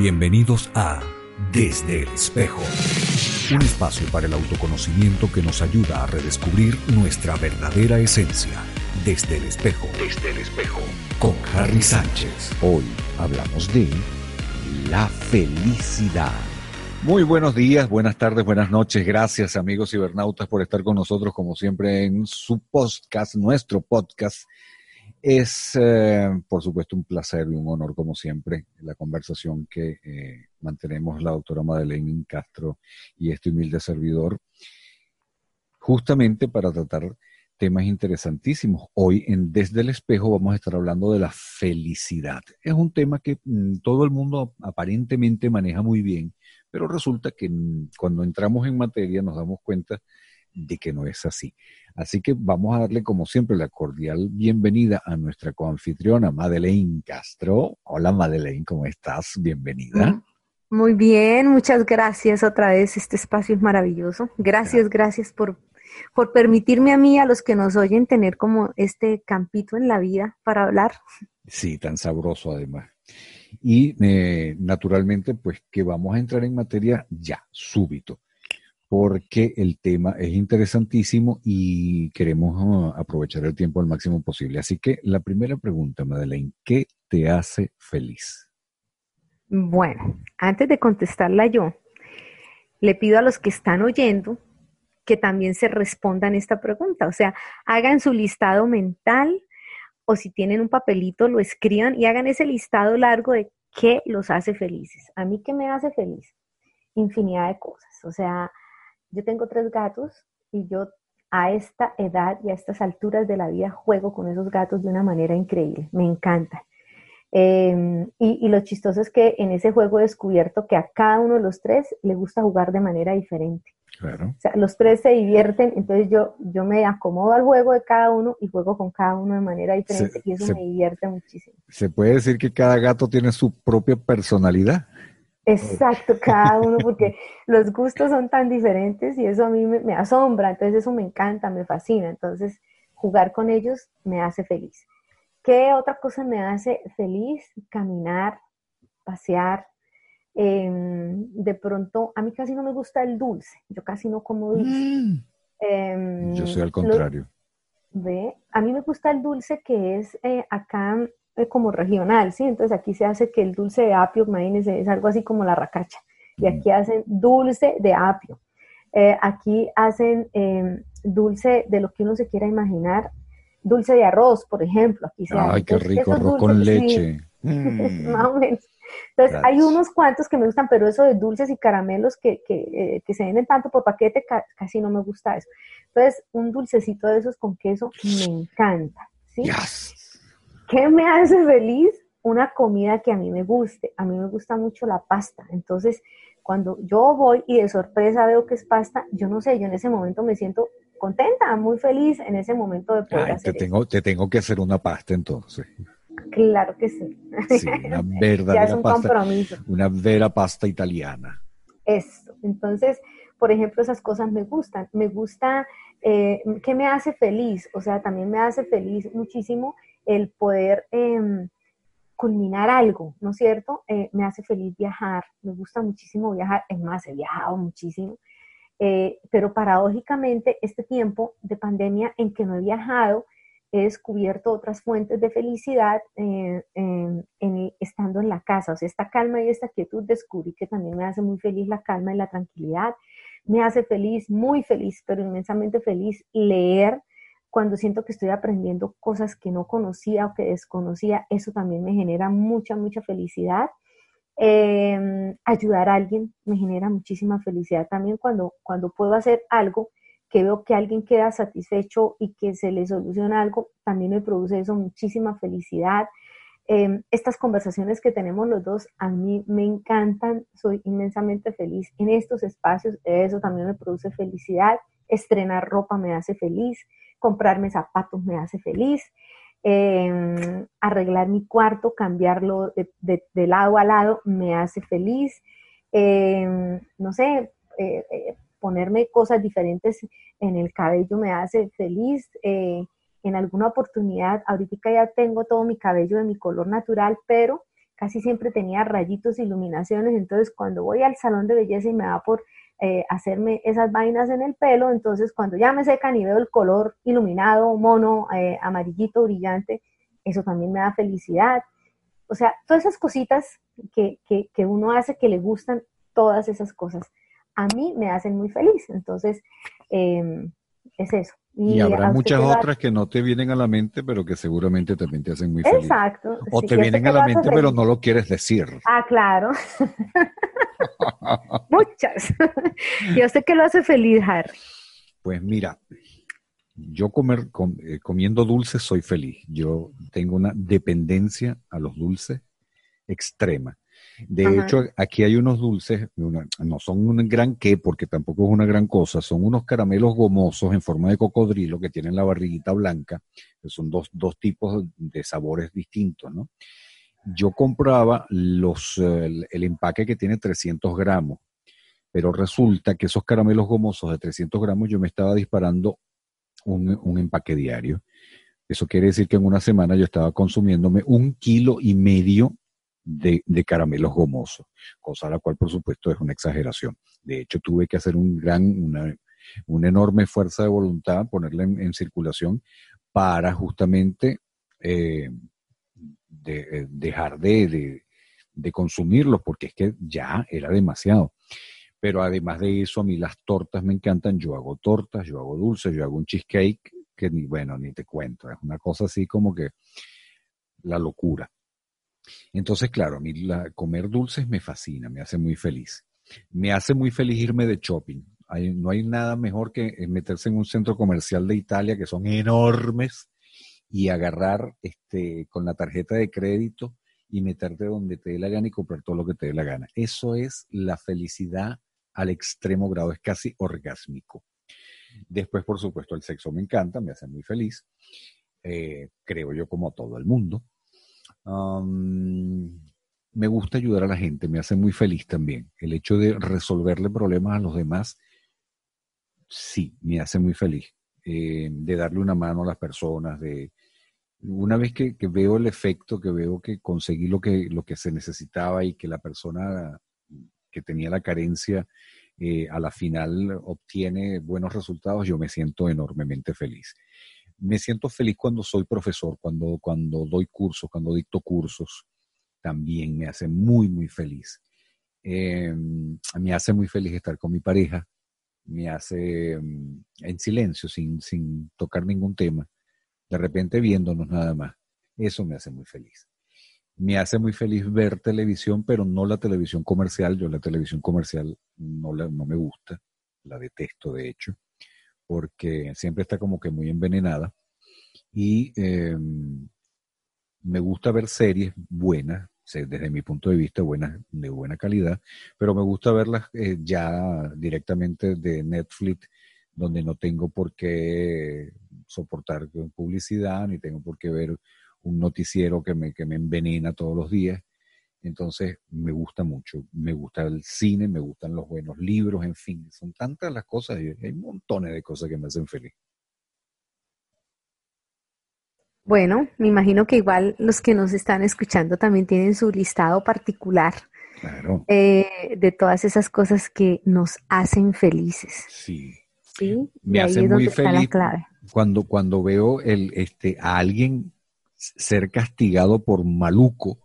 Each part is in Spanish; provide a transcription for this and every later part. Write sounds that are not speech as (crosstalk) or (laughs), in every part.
Bienvenidos a Desde el Espejo, un espacio para el autoconocimiento que nos ayuda a redescubrir nuestra verdadera esencia. Desde el Espejo, desde el Espejo, con Harry Sánchez. Hoy hablamos de la felicidad. Muy buenos días, buenas tardes, buenas noches. Gracias amigos cibernautas por estar con nosotros como siempre en su podcast, nuestro podcast es, eh, por supuesto, un placer y un honor, como siempre, la conversación que eh, mantenemos la doctora Madeleine Castro y este humilde servidor, justamente para tratar temas interesantísimos. Hoy en Desde el Espejo vamos a estar hablando de la felicidad. Es un tema que mm, todo el mundo aparentemente maneja muy bien, pero resulta que mm, cuando entramos en materia nos damos cuenta de que no es así. Así que vamos a darle, como siempre, la cordial bienvenida a nuestra coanfitriona Madeleine Castro. Hola Madeleine, ¿cómo estás? Bienvenida. Mm, muy bien, muchas gracias otra vez. Este espacio es maravilloso. Gracias, gracias por, por permitirme a mí, a los que nos oyen, tener como este campito en la vida para hablar. Sí, tan sabroso además. Y eh, naturalmente, pues que vamos a entrar en materia ya, súbito porque el tema es interesantísimo y queremos ah, aprovechar el tiempo al máximo posible. Así que la primera pregunta, Madeleine, ¿qué te hace feliz? Bueno, antes de contestarla yo, le pido a los que están oyendo que también se respondan esta pregunta. O sea, hagan su listado mental o si tienen un papelito, lo escriban y hagan ese listado largo de qué los hace felices. A mí, ¿qué me hace feliz? Infinidad de cosas. O sea, yo tengo tres gatos y yo a esta edad y a estas alturas de la vida juego con esos gatos de una manera increíble, me encanta. Em, y, lo chistoso es que en ese juego he descubierto que a cada uno de los tres le gusta jugar de manera diferente. Claro. O sea, los tres se divierten, entonces yo, yo me acomodo al juego de cada uno y juego con cada uno de manera diferente y eso me divierte muchísimo. ¿Se puede decir que cada gato tiene su propia personalidad? Exacto, cada uno, porque los gustos son tan diferentes y eso a mí me, asombra, entonces eso me encanta, me fascina, entonces jugar con ellos me hace feliz. ¿Qué otra cosa me hace feliz? Caminar, pasear. Em, de pronto, a mí casi no me gusta el dulce, yo casi no como dulce. Mm. Em, yo soy al contrario. ¿ve? A mí me gusta el dulce que es eh, acá como regional, ¿sí? Entonces aquí se hace que el dulce de apio, imagínense, es algo así como la racacha. Y aquí hacen dulce de apio. Eh, aquí hacen em, dulce de lo que uno se quiera imaginar. Dulce de arroz, por ejemplo. Aquí se Ay, qué rico, arroz con leche. Mm. (laughs) Más o menos. Entonces, hay unos cuantos que me gustan, pero eso de dulces y caramelos que, que, eh, se venden tanto por paquete, casi no me gusta eso. Entonces, un dulcecito de esos con queso me encanta. ¿sí? ¿Qué me hace feliz? Una comida que a mí me guste. A mí me gusta mucho la pasta. Entonces, cuando yo voy y de sorpresa veo que es pasta, yo no sé, yo en ese momento me siento contenta, muy feliz en ese momento de poder te tengo, Te tengo que hacer una pasta entonces. Claro que sí. Sí, una (laughs) verdadera un pasta. Compromiso. Una vera pasta italiana. Eso. Entonces, por ejemplo, esas cosas me gustan. Me gusta, eh, ¿qué me hace feliz? O sea, también me hace feliz muchísimo el poder em, culminar algo, ¿no es cierto? Eh, me hace feliz viajar, me gusta muchísimo viajar, es más, he viajado muchísimo, eh, pero paradójicamente este tiempo de pandemia en que no he viajado, he descubierto otras fuentes de felicidad eh, en, estando en la casa. O sea, esta calma y esta quietud descubrí que también me hace muy feliz la calma y la tranquilidad. Me hace feliz, muy feliz, pero inmensamente feliz leer cuando siento que estoy aprendiendo cosas que no conocía o que desconocía, eso también me genera mucha, mucha felicidad. Em, ayudar a alguien me genera muchísima felicidad también cuando, cuando puedo hacer algo que veo que alguien queda satisfecho y que se le soluciona algo, también me produce eso muchísima felicidad. em, estas conversaciones que tenemos los dos a mí me encantan, soy inmensamente feliz en estos espacios, eso también me produce felicidad, estrenar ropa me hace feliz, comprarme zapatos me hace feliz, em, arreglar mi cuarto, cambiarlo de, lado a lado me hace feliz, em, no sé, eh, eh, ponerme cosas diferentes en el cabello me hace feliz. Eh, en alguna oportunidad, ahorita ya tengo todo mi cabello de mi color natural, pero casi siempre tenía rayitos, iluminaciones, entonces cuando voy al salón de belleza y me da por eh, hacerme esas vainas en el pelo, entonces cuando ya me secan y veo el color iluminado, mono, eh, amarillito, brillante, eso también me da felicidad. O sea, todas esas cositas que, que, que uno hace que le gustan, todas esas cosas, a mí me hacen muy feliz. Entonces, em, es eso. Y, habrá muchas otras que no te vienen a la mente, pero que seguramente también te hacen muy feliz. Exacto. O te vienen a la mente, pero no lo quieres decir. Ah, claro. (laughs) muchas. yo sé que lo hace feliz, Harry. Pues mira, yo comer, eh, comiendo dulces soy feliz. Yo tengo una dependencia a los dulces extrema. De hecho, aquí hay unos dulces, no son un gran qué, porque tampoco es una gran cosa, son unos caramelos gomosos en forma de cocodrilo que tienen la barriguita blanca, son dos, dos tipos de sabores distintos, ¿no? Yo compraba los, el, empaque que tiene 300 gramos, pero resulta que esos caramelos gomosos de 300 gramos yo me estaba disparando un, un empaque diario. Eso quiere decir que en una semana yo estaba consumiéndome un kilo y medio de, caramelos gomosos, cosa la cual por supuesto es una exageración. De hecho, tuve que hacer un gran, una, una enorme fuerza de voluntad, ponerla en, circulación para justamente eh, eh, dejar de, de, consumirlos, porque es que ya era demasiado. Pero además de eso, a mí las tortas me encantan. Yo hago tortas, yo hago dulces, yo hago un cheesecake que ni, bueno, ni te cuento. Es una cosa así como que la locura. Entonces, claro, a mí la, comer dulces me fascina, me hace muy feliz. Me hace muy feliz irme de shopping. no hay nada mejor que eh, meterse en un centro comercial de Italia, que son enormes, y agarrar este, con la tarjeta de crédito y meterte donde te dé la gana y comprar todo lo que te dé la gana. Eso es la felicidad al extremo grado, es casi orgásmico. Después, por supuesto, el sexo me encanta, me hace muy feliz. Eh, creo yo como todo el mundo me gusta ayudar a la gente, me hace muy feliz también. El hecho de resolverle problemas a los demás, sí, me hace muy feliz. Eh, de darle una mano a las personas, de una vez que, veo el efecto, que veo que conseguí lo que, lo que se necesitaba y que la persona que tenía la carencia eh, a la final obtiene buenos resultados, yo me siento enormemente feliz me siento feliz cuando soy profesor, cuando, cuando doy cursos, cuando dicto cursos, también me hace muy, muy feliz. Eh, me hace muy feliz estar con mi pareja, me hace mm, en silencio, sin, sin tocar ningún tema, de repente viéndonos nada más. Eso me hace muy feliz. Me hace muy feliz ver televisión, pero no la televisión comercial. Yo la televisión comercial no, la, no me gusta, la detesto de hecho porque siempre está como que muy envenenada. Y em, me gusta ver series buenas, desde mi punto de vista, buenas, de buena calidad, pero me gusta verlas eh, ya directamente de Netflix, donde no tengo por qué soportar publicidad, ni tengo por qué ver un noticiero que me, que me envenena todos los días. Entonces, me gusta mucho. Me gusta el cine, me gustan los buenos libros, en fin, son tantas las cosas y hay montones de cosas que me hacen feliz. Bueno, me imagino que igual los que nos están escuchando también tienen su listado particular eh, de todas esas cosas que nos hacen felices. Sí. Sí. Me hace muy feliz cuando cuando veo el este a alguien ser castigado por maluco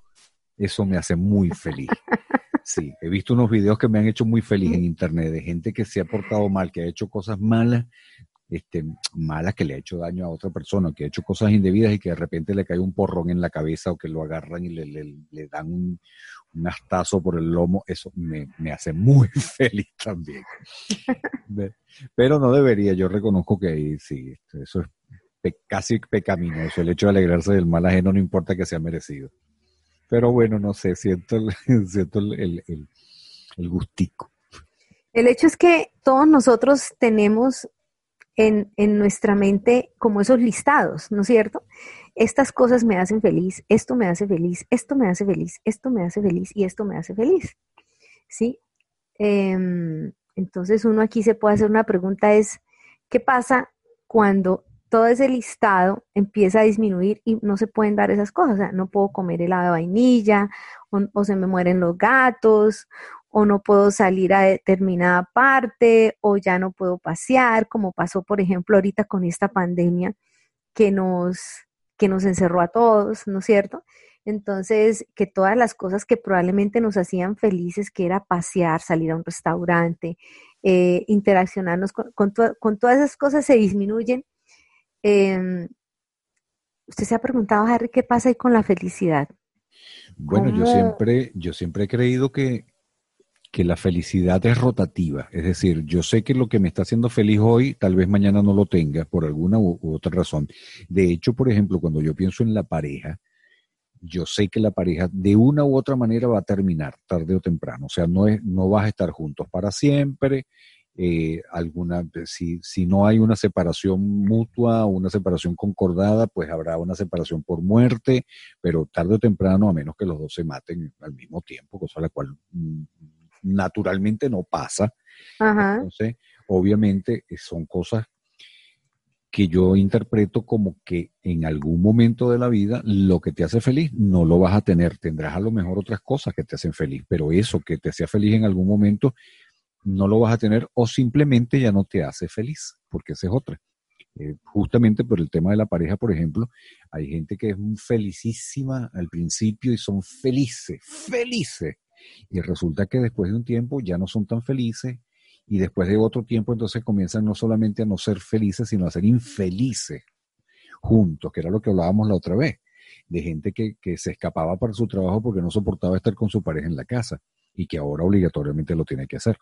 eso me hace muy feliz. (laughs) Sí, he visto unos videos que me han hecho muy feliz en internet de gente que se ha portado mal, que ha hecho cosas malas, este, malas que le ha hecho daño a otra persona, que ha hecho cosas indebidas y que de repente le cae un porrón en la cabeza o que lo agarran y le, le, dan un, un, astazo por el lomo, eso me, me hace muy (laughs) feliz también. Pero no debería, yo reconozco que sí, eso es casi pecaminoso, el hecho de alegrarse del mal ajeno no importa que sea merecido. Pero bueno, no sé, siento, (laughs) siento el, el gustico. El hecho es que todos nosotros tenemos en, en, nuestra mente como esos listados, ¿no es cierto? Estas cosas me hacen feliz, esto me hace feliz, esto me hace feliz, esto me hace feliz y esto me hace feliz, ¿sí? Em, entonces uno aquí se puede hacer una pregunta es, ¿qué pasa cuando todo ese listado empieza a disminuir y no se pueden dar esas cosas? O sea, no puedo comer helado de vainilla o, se me mueren los gatos o no puedo salir a determinada parte, o ya no puedo pasear, como pasó, por ejemplo, ahorita con esta pandemia que nos, que nos encerró a todos, ¿no es cierto? Entonces, que todas las cosas que probablemente nos hacían felices, que era pasear, salir a un restaurante, eh, interaccionarnos con, con, todas esas cosas se disminuyen. Em, usted se ha preguntado, Harry, ¿qué pasa ahí con la felicidad? Bueno, yo siempre, yo siempre he creído que, que la felicidad es rotativa. Es decir, yo sé que lo que me está haciendo feliz hoy, tal vez mañana no lo tenga por alguna u, otra razón. De hecho, por ejemplo, cuando yo pienso en la pareja, yo sé que la pareja de una u otra manera va a terminar tarde o temprano. O sea, no, es, no vas a estar juntos para siempre. Eh, alguna, si, si no hay una separación mutua, una separación concordada, pues habrá una separación por muerte, pero tarde o temprano, a menos que los dos se maten al mismo tiempo, cosa la cual mm, naturalmente no pasa. Entonces, obviamente eh, son cosas que yo interpreto como que en algún momento de la vida lo que te hace feliz no lo vas a tener. Tendrás a lo mejor otras cosas que te hacen feliz, pero eso que te hacía feliz en algún momento no lo vas a tener o simplemente ya no te hace feliz, porque esa es otra. Eh, justamente por el tema de la pareja, por ejemplo, hay gente que es felicísima al principio y son felices, felices y resulta que después de un tiempo ya no son tan felices y después de otro tiempo entonces comienzan no solamente a no ser felices, sino a ser infelices juntos, que era lo que hablábamos la otra vez, de gente que, que se escapaba para su trabajo porque no soportaba estar con su pareja en la casa y que ahora obligatoriamente lo tiene que hacer.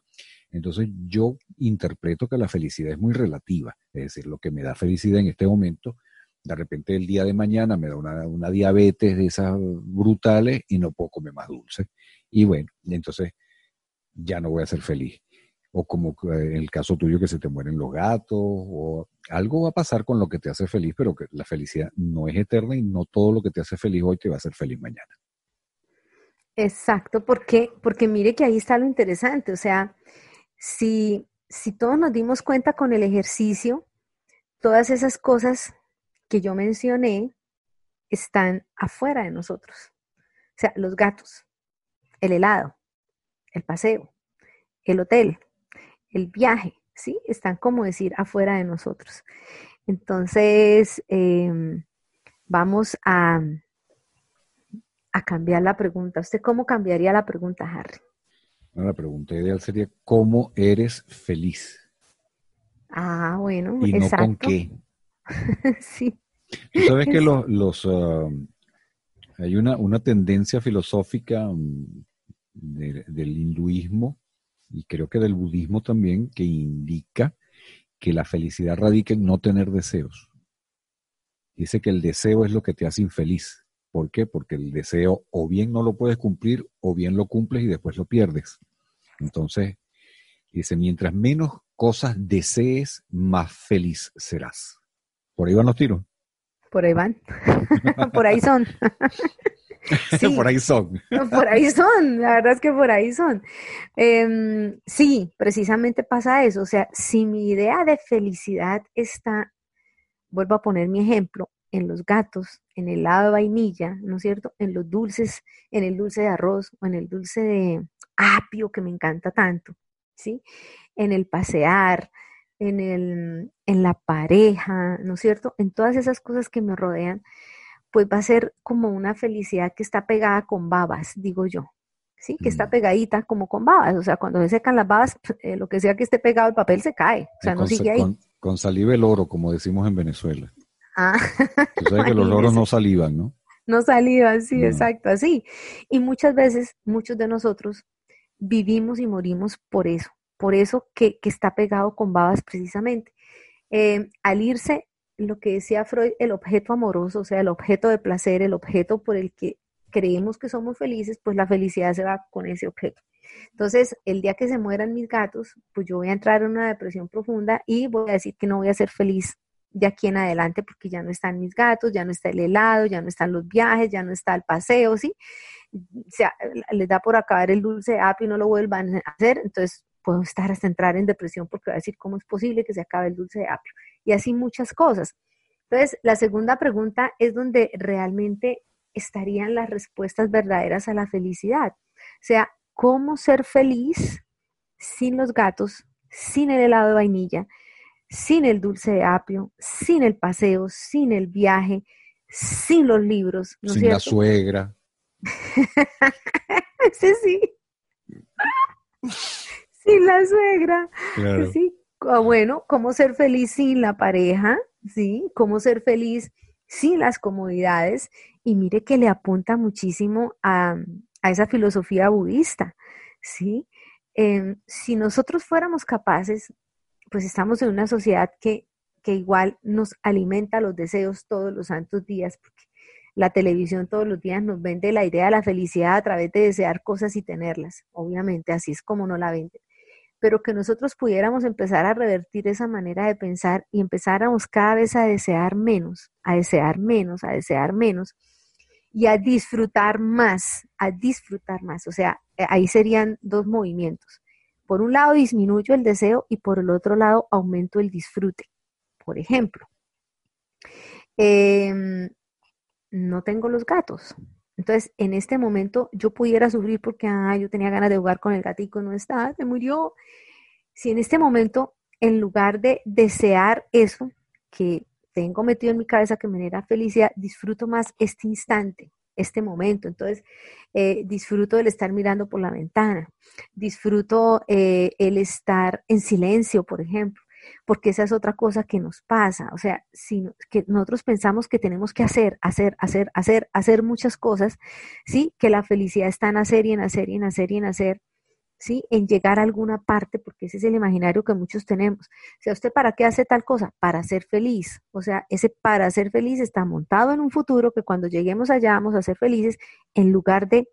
Entonces yo interpreto que la felicidad es muy relativa, es decir, lo que me da felicidad en este momento, de repente el día de mañana me da una, diabetes de esas brutales y no puedo comer más dulce. Y bueno, entonces ya no voy a ser feliz. O como en el caso tuyo que se te mueren los gatos, o algo va a pasar con lo que te hace feliz, pero que la felicidad no es eterna y no todo lo que te hace feliz hoy te va a hacer feliz mañana. Exacto, porque, porque mire que ahí está lo interesante, o sea, si, si todos nos dimos cuenta con el ejercicio, todas esas cosas que yo mencioné están afuera de nosotros. O sea, los gatos, el helado, el paseo, el hotel, el viaje, ¿sí? Están como decir afuera de nosotros. Entonces, em, vamos a, a cambiar la pregunta. ¿Usted cómo cambiaría la pregunta, Harry? la pregunta ideal sería, ¿cómo eres feliz? Ah, bueno, y no con qué. (laughs) sí. Tú sabes que los, los ah, hay una, una tendencia filosófica mm, del hinduismo y creo que del budismo también, que indica que la felicidad radica en no tener deseos. Dice que el deseo es lo que te hace infeliz. ¿Por qué? Porque el deseo o bien no lo puedes cumplir o bien lo cumples y después lo pierdes. Entonces, dice, mientras menos cosas desees, más feliz serás. Por ahí van los tiros. Por ahí van. (laughs) Por ahí son. (laughs) por ahí son. por ahí son, la verdad es que por ahí son. Em, sí, precisamente pasa eso. O sea, si mi idea de felicidad está, vuelvo a poner mi ejemplo, en los gatos, en el helado de vainilla, ¿no es cierto? En los dulces, en el dulce de arroz o en el dulce de apio que me encanta tanto, ¿sí? En el pasear, en, el, en la pareja, ¿no es cierto? En todas esas cosas que me rodean, pues va a ser como una felicidad que está pegada con babas, digo yo. ¿sí? Que está mm. pegadita como con babas. O sea, cuando se secan las babas, (laughs) eh, lo que sea que esté pegado el papel se cae. O sea, no sigue ahí. Con, saliva el oro, como decimos en Venezuela. Ah. Tú sabes que (laughs) los loros no salivan, ¿no? No salivan, sí, exacto, así. Y muchas veces, muchos de nosotros vivimos y morimos por eso, por eso que, que está pegado con babas precisamente. Eh, al irse lo que decía Freud, el objeto amoroso, o sea, el objeto de placer, el objeto por el que creemos que somos felices, pues la felicidad se va con ese objeto. Entonces, el día que se mueran mis gatos, pues yo voy a entrar en una depresión profunda y voy a decir que no voy a ser feliz de aquí en adelante porque ya no están mis gatos, ya no está el helado, ya no están los viajes, ya no está el paseo, ¿sí? O sea, les da por acabar el dulce de apio y no lo vuelvan a hacer, entonces puedo estar hasta entrar en depresión porque voy a decir cómo es posible que se acabe el dulce de apio y así muchas cosas. Entonces, la segunda pregunta es donde realmente estarían las respuestas verdaderas a la felicidad. O sea, ¿cómo ser feliz sin los gatos, sin el helado de vainilla, sin el dulce de apio, sin el paseo, sin el viaje, sin los libros? sin la suegra. (laughs) sí, sí. sin la suegra. Sí. Ah, bueno, ¿cómo ser feliz sin la pareja? ¿sí? Cómo ser feliz sin las comodidades. Y mire que le apunta muchísimo a, esa filosofía budista, ¿sí? Em, si nosotros fuéramos capaces, pues estamos en una sociedad que, que igual nos alimenta los deseos todos los santos días, porque la televisión todos los días nos vende la idea de la felicidad a través de desear cosas y tenerlas. Obviamente, así es como no la venden pero que nosotros pudiéramos empezar a revertir esa manera de pensar y empezáramos cada vez a desear menos, a desear menos, a desear menos y a disfrutar más, a disfrutar más. O sea, eh, ahí serían dos movimientos. Por un lado disminuyo el deseo y por el otro lado aumento el disfrute. Por ejemplo, em, no tengo los gatos. Entonces, en este momento yo pudiera sufrir porque ah, yo tenía ganas de jugar con el gatico, no está, se murió. Si en este momento, en lugar de desear eso que tengo metido en mi cabeza que me genera felicidad, disfruto más este instante, este momento. Entonces, eh, disfruto el estar mirando por la ventana, disfruto eh, el estar en silencio, por ejemplo porque esa es otra cosa que nos pasa. O sea, si que nosotros pensamos que tenemos que hacer, hacer, hacer, hacer, hacer muchas cosas, ¿sí? Que la felicidad está en hacer y en hacer y en hacer y en hacer, ¿sí? En llegar a alguna parte, porque ese es el imaginario que muchos tenemos. O sea, ¿usted para qué hace tal cosa? Para ser feliz. O sea, ese para ser feliz está montado en un futuro que cuando lleguemos allá vamos a ser felices en lugar de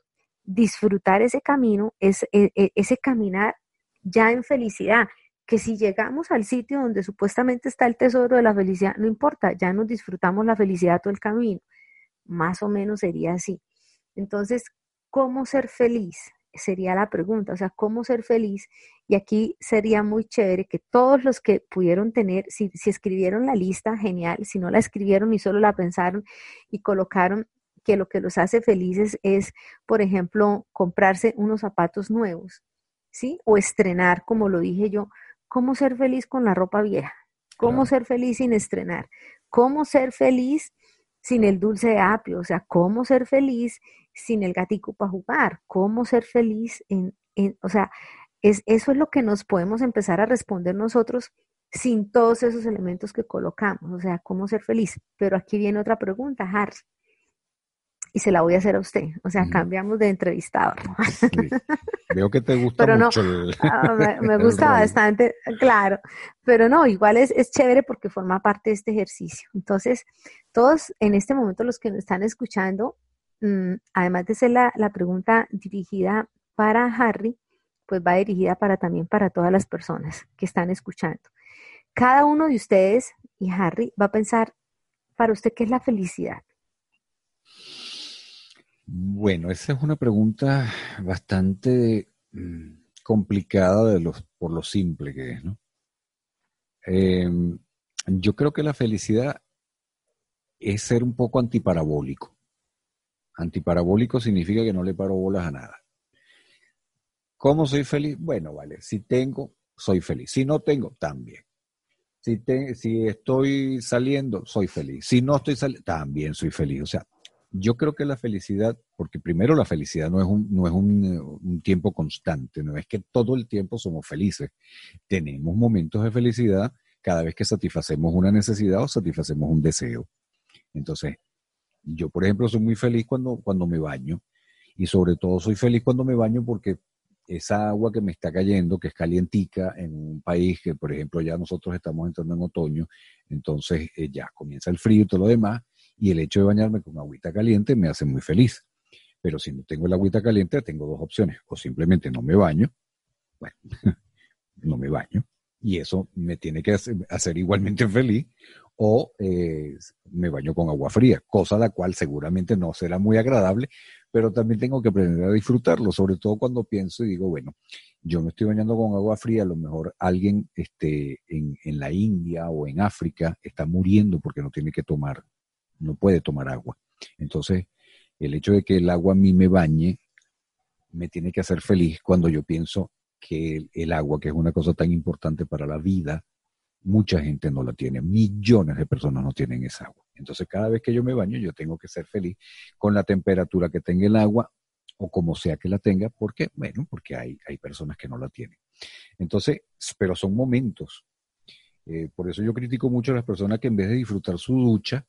disfrutar ese camino, ese, ese caminar ya en felicidad que si llegamos al sitio donde supuestamente está el tesoro de la felicidad, no importa, ya nos disfrutamos la felicidad todo el camino. Más o menos sería así. Entonces, ¿cómo ser feliz? Sería la pregunta, o sea, ¿cómo ser feliz? Y aquí sería muy chévere que todos los que pudieron tener, si, si escribieron la lista, genial, si no la escribieron y solo la pensaron y colocaron que lo que los hace felices es, por ejemplo, comprarse unos zapatos nuevos, ¿sí? O estrenar, como lo dije yo, cómo ser feliz con la ropa vieja, cómo ser feliz sin estrenar, cómo ser feliz sin el dulce de apio, o sea, cómo ser feliz sin el gatico para jugar, cómo ser feliz en, en o sea, es, eso es lo que nos podemos empezar a responder nosotros sin todos esos elementos que colocamos, o sea, cómo ser feliz. Pero aquí viene otra pregunta, Harry y se la voy a hacer a usted. O sea, cambiamos de entrevistador. Veo que te gusta mucho. (laughs) Ah, me, (laughs) gusta bastante, claro. Pero no, igual es, es chévere porque forma parte de este ejercicio. Entonces, todos en este momento los que nos están escuchando, además de ser la, pregunta dirigida para Harry, pues va dirigida para también para todas las personas que están escuchando. Cada uno de ustedes y Harry va a pensar para usted qué es la felicidad. Bueno, esa es una pregunta bastante mm, complicada por lo simple que es, ¿no? Em, yo creo que la felicidad es ser un poco antiparabólico. Antiparabólico significa que no le paro bolas a nada. ¿Cómo soy feliz? Bueno, vale, si tengo, soy feliz. Si no tengo, también. Si, estoy saliendo, soy feliz. Si no estoy saliendo, también soy feliz. O sea, yo creo que la felicidad, porque primero la felicidad no es, un, no es un, tiempo constante, no es que todo el tiempo somos felices. Tenemos momentos de felicidad cada vez que satisfacemos una necesidad o satisfacemos un deseo. Entonces, yo, por ejemplo, soy muy feliz cuando, cuando me baño y sobre todo soy feliz cuando me baño porque esa agua que me está cayendo, que es calientica en un país que, por ejemplo, ya nosotros estamos entrando en otoño, entonces eh, ya comienza el frío y todo lo demás, y el hecho de bañarme con agüita caliente me hace muy feliz. Pero si no tengo el agüita caliente, tengo dos opciones. O simplemente no me baño, bueno, (laughs) no me baño, y eso me tiene que hacer, igualmente feliz, o eh, me baño con agua fría, cosa la cual seguramente no será muy agradable, pero también tengo que aprender a disfrutarlo, sobre todo cuando pienso y digo, bueno, yo me estoy bañando con agua fría, a lo mejor alguien este, en, en la India o en África está muriendo porque no tiene que tomar, no puede tomar agua. Entonces, el hecho de que el agua a mí me bañe me tiene que hacer feliz cuando yo pienso que el, agua, que es una cosa tan importante para la vida, mucha gente no la tiene, millones de personas no tienen esa agua. Entonces cada vez que yo me baño yo tengo que ser feliz con la temperatura que tenga el agua o como sea que la tenga, porque, bueno, porque hay, hay personas que no la tienen. Entonces, pero son momentos. Eh, por eso yo critico mucho a las personas que en vez de disfrutar su ducha,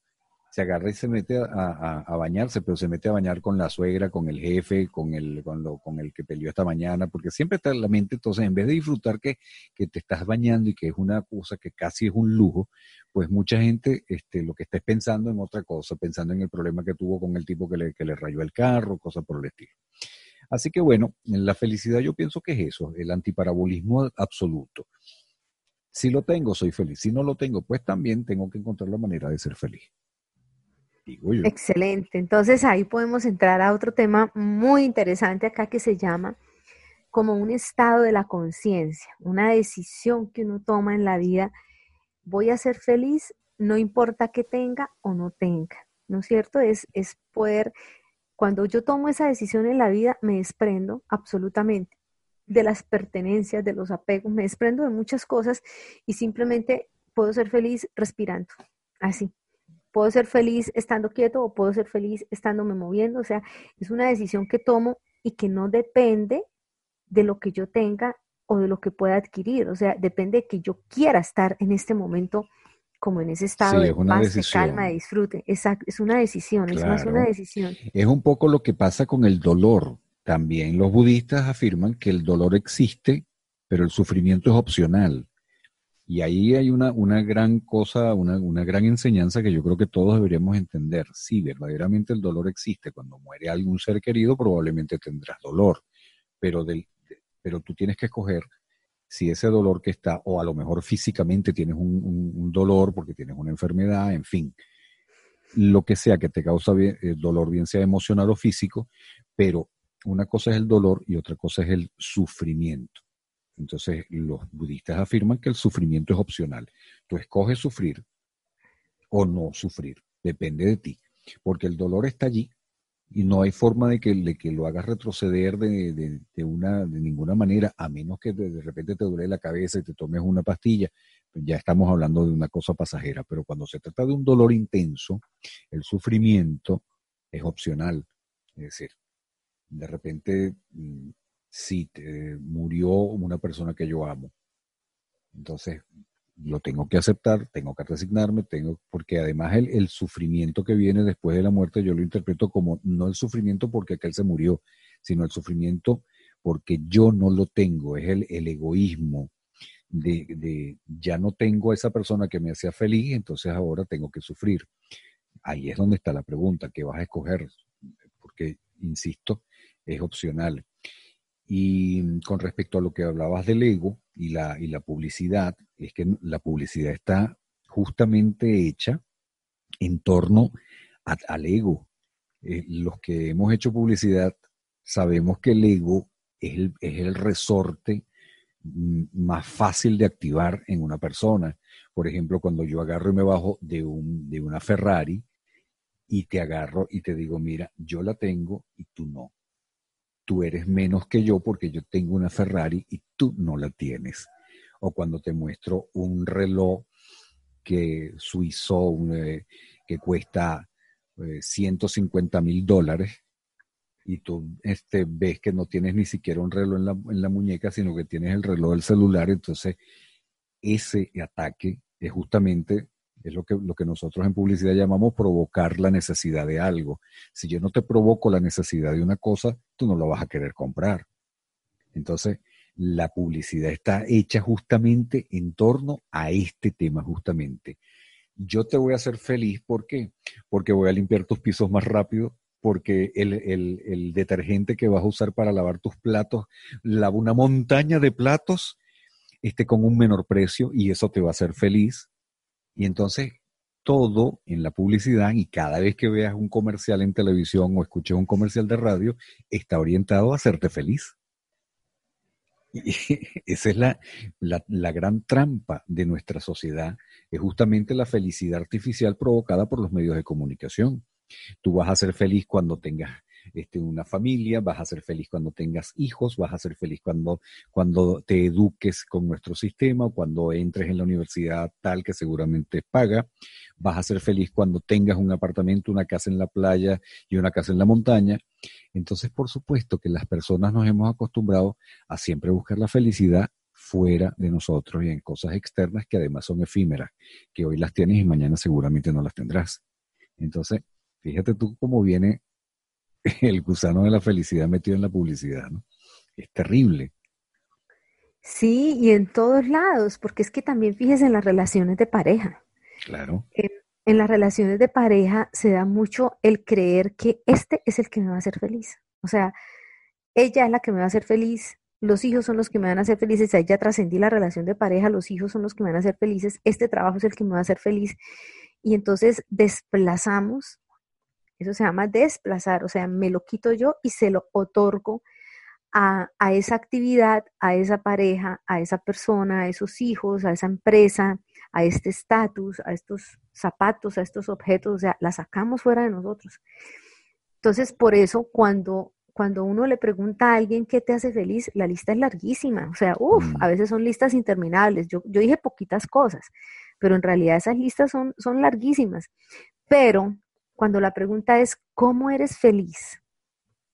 se agarra y se mete a, bañarse, pero se mete a bañar con la suegra, con el jefe, con el, con, lo, con el que peleó esta mañana, porque siempre está en la mente, entonces en vez de disfrutar que, que, te estás bañando y que es una cosa que casi es un lujo, pues mucha gente este, lo que está es pensando en otra cosa, pensando en el problema que tuvo con el tipo que le, que le rayó el carro, cosas por el estilo. Así que bueno, la felicidad yo pienso que es eso, el antiparabolismo absoluto. Si lo tengo, soy feliz. Si no lo tengo, pues también tengo que encontrar la manera de ser feliz. Excelente. Entonces ahí podemos entrar a otro tema muy interesante acá que se llama como un estado de la conciencia, una decisión que uno toma en la vida. Voy a ser feliz, no importa que tenga o no tenga, ¿no es cierto? Es, es poder, cuando yo tomo esa decisión en la vida, me desprendo absolutamente de las pertenencias, de los apegos, me desprendo de muchas cosas y simplemente puedo ser feliz respirando, así, puedo ser feliz estando quieto o puedo ser feliz estándome moviendo. O sea, es una decisión que tomo y que no depende de lo que yo tenga o de lo que pueda adquirir. O sea, depende de que yo quiera estar en este momento como en ese estado de paz, de calma, de disfrute. Exacto, es una decisión, es más una decisión. Es un poco lo que pasa con el dolor. También los budistas afirman que el dolor existe, pero el sufrimiento es opcional. Y ahí hay una, una gran cosa, una, una, gran enseñanza que yo creo que todos deberíamos entender. Si verdaderamente el dolor existe, cuando muere algún ser querido, probablemente tendrás dolor, pero, del, pero tú tienes que escoger si ese dolor que está, o a lo mejor físicamente tienes un, un, dolor porque tienes una enfermedad, en fin, lo que sea que te causa el eh, dolor, bien sea emocional o físico, pero una cosa es el dolor y otra cosa es el sufrimiento. Entonces, los budistas afirman que el sufrimiento es opcional. Tú escoges sufrir o no sufrir, depende de ti, porque el dolor está allí y no hay forma de que, que lo hagas retroceder de, una, de ninguna manera, a menos que de, repente te duele la cabeza y te tomes una pastilla. Pues ya estamos hablando de una cosa pasajera, pero cuando se trata de un dolor intenso, el sufrimiento es opcional. Es decir, de repente si te murió una persona que yo amo. Entonces, lo tengo que aceptar, tengo que resignarme, tengo, porque además el, sufrimiento que viene después de la muerte yo lo interpreto como no el sufrimiento porque aquel se murió, sino el sufrimiento porque yo no lo tengo, es el, el egoísmo de, de, ya no tengo a esa persona que me hacía feliz, entonces ahora tengo que sufrir. Ahí es donde está la pregunta, ¿qué vas a escoger? Porque, insisto, es opcional. Y con respecto a lo que hablabas del ego y la, y la publicidad, es que la publicidad está justamente hecha en torno al ego. Eh, los que hemos hecho publicidad sabemos que el ego es el, es el resorte mm, más fácil de activar en una persona. Por ejemplo, cuando yo agarro y me bajo de, un, de una Ferrari y te agarro y te digo, mira, yo la tengo y tú no tú eres menos que yo porque yo tengo una Ferrari y tú no la tienes. O cuando te muestro un reloj que suizo, eh, que cuesta 150 eh, mil dólares, y tú este, ves que no tienes ni siquiera un reloj en la, en la muñeca, sino que tienes el reloj del celular, entonces ese ataque es justamente es lo que, lo que nosotros en publicidad llamamos provocar la necesidad de algo. Si yo no te provoco la necesidad de una cosa, tú no lo vas a querer comprar. Entonces, la publicidad está hecha justamente en torno a este tema, justamente. Yo te voy a hacer feliz, ¿por qué? Porque voy a limpiar tus pisos más rápido porque el, detergente que vas a usar para lavar tus platos lava una montaña de platos este, con un menor precio y eso te va a hacer feliz. Y entonces todo en la publicidad y cada vez que veas un comercial en televisión o escuches un comercial de radio, está orientado a hacerte feliz. Y (laughs) esa es la, la, gran trampa de nuestra sociedad, es justamente la felicidad artificial provocada por los medios de comunicación. Tú vas a ser feliz cuando tengas este, una familia, vas a ser feliz cuando tengas hijos, vas a ser feliz cuando, cuando te eduques con nuestro sistema, cuando entres en la universidad tal que seguramente paga, vas a ser feliz cuando tengas un apartamento, una casa en la playa y una casa en la montaña. Entonces, por supuesto que las personas nos hemos acostumbrado a siempre buscar la felicidad fuera de nosotros y en cosas externas que además son efímeras, que hoy las tienes y mañana seguramente no las tendrás. Entonces, fíjate tú cómo viene (laughs) el gusano de la felicidad metido en la publicidad, ¿no? Es terrible. Sí, y en todos lados, porque es que también fíjese en las relaciones de pareja. Claro. en las relaciones de pareja se da mucho el creer que este es el que me va a hacer feliz. O sea, ella es la que me va a hacer feliz, los hijos son los que me van a hacer felices, ya trascendí la relación de pareja, los hijos son los que me van a hacer felices, este trabajo es el que me va a hacer feliz. Y entonces desplazamos eso se llama desplazar, o sea, me lo quito yo y se lo otorgo a, esa actividad, a esa pareja, a esa persona, a esos hijos, a esa empresa, a este estatus, a estos zapatos, a estos objetos, o sea, la sacamos fuera de nosotros. Entonces, por eso, cuando, cuando uno le pregunta a alguien qué te hace feliz, la lista es larguísima. O sea, uff, a mm. veces son listas interminables. Yo, yo dije poquitas cosas, pero en realidad esas listas son, son larguísimas. Pero cuando la pregunta es, ¿cómo eres feliz?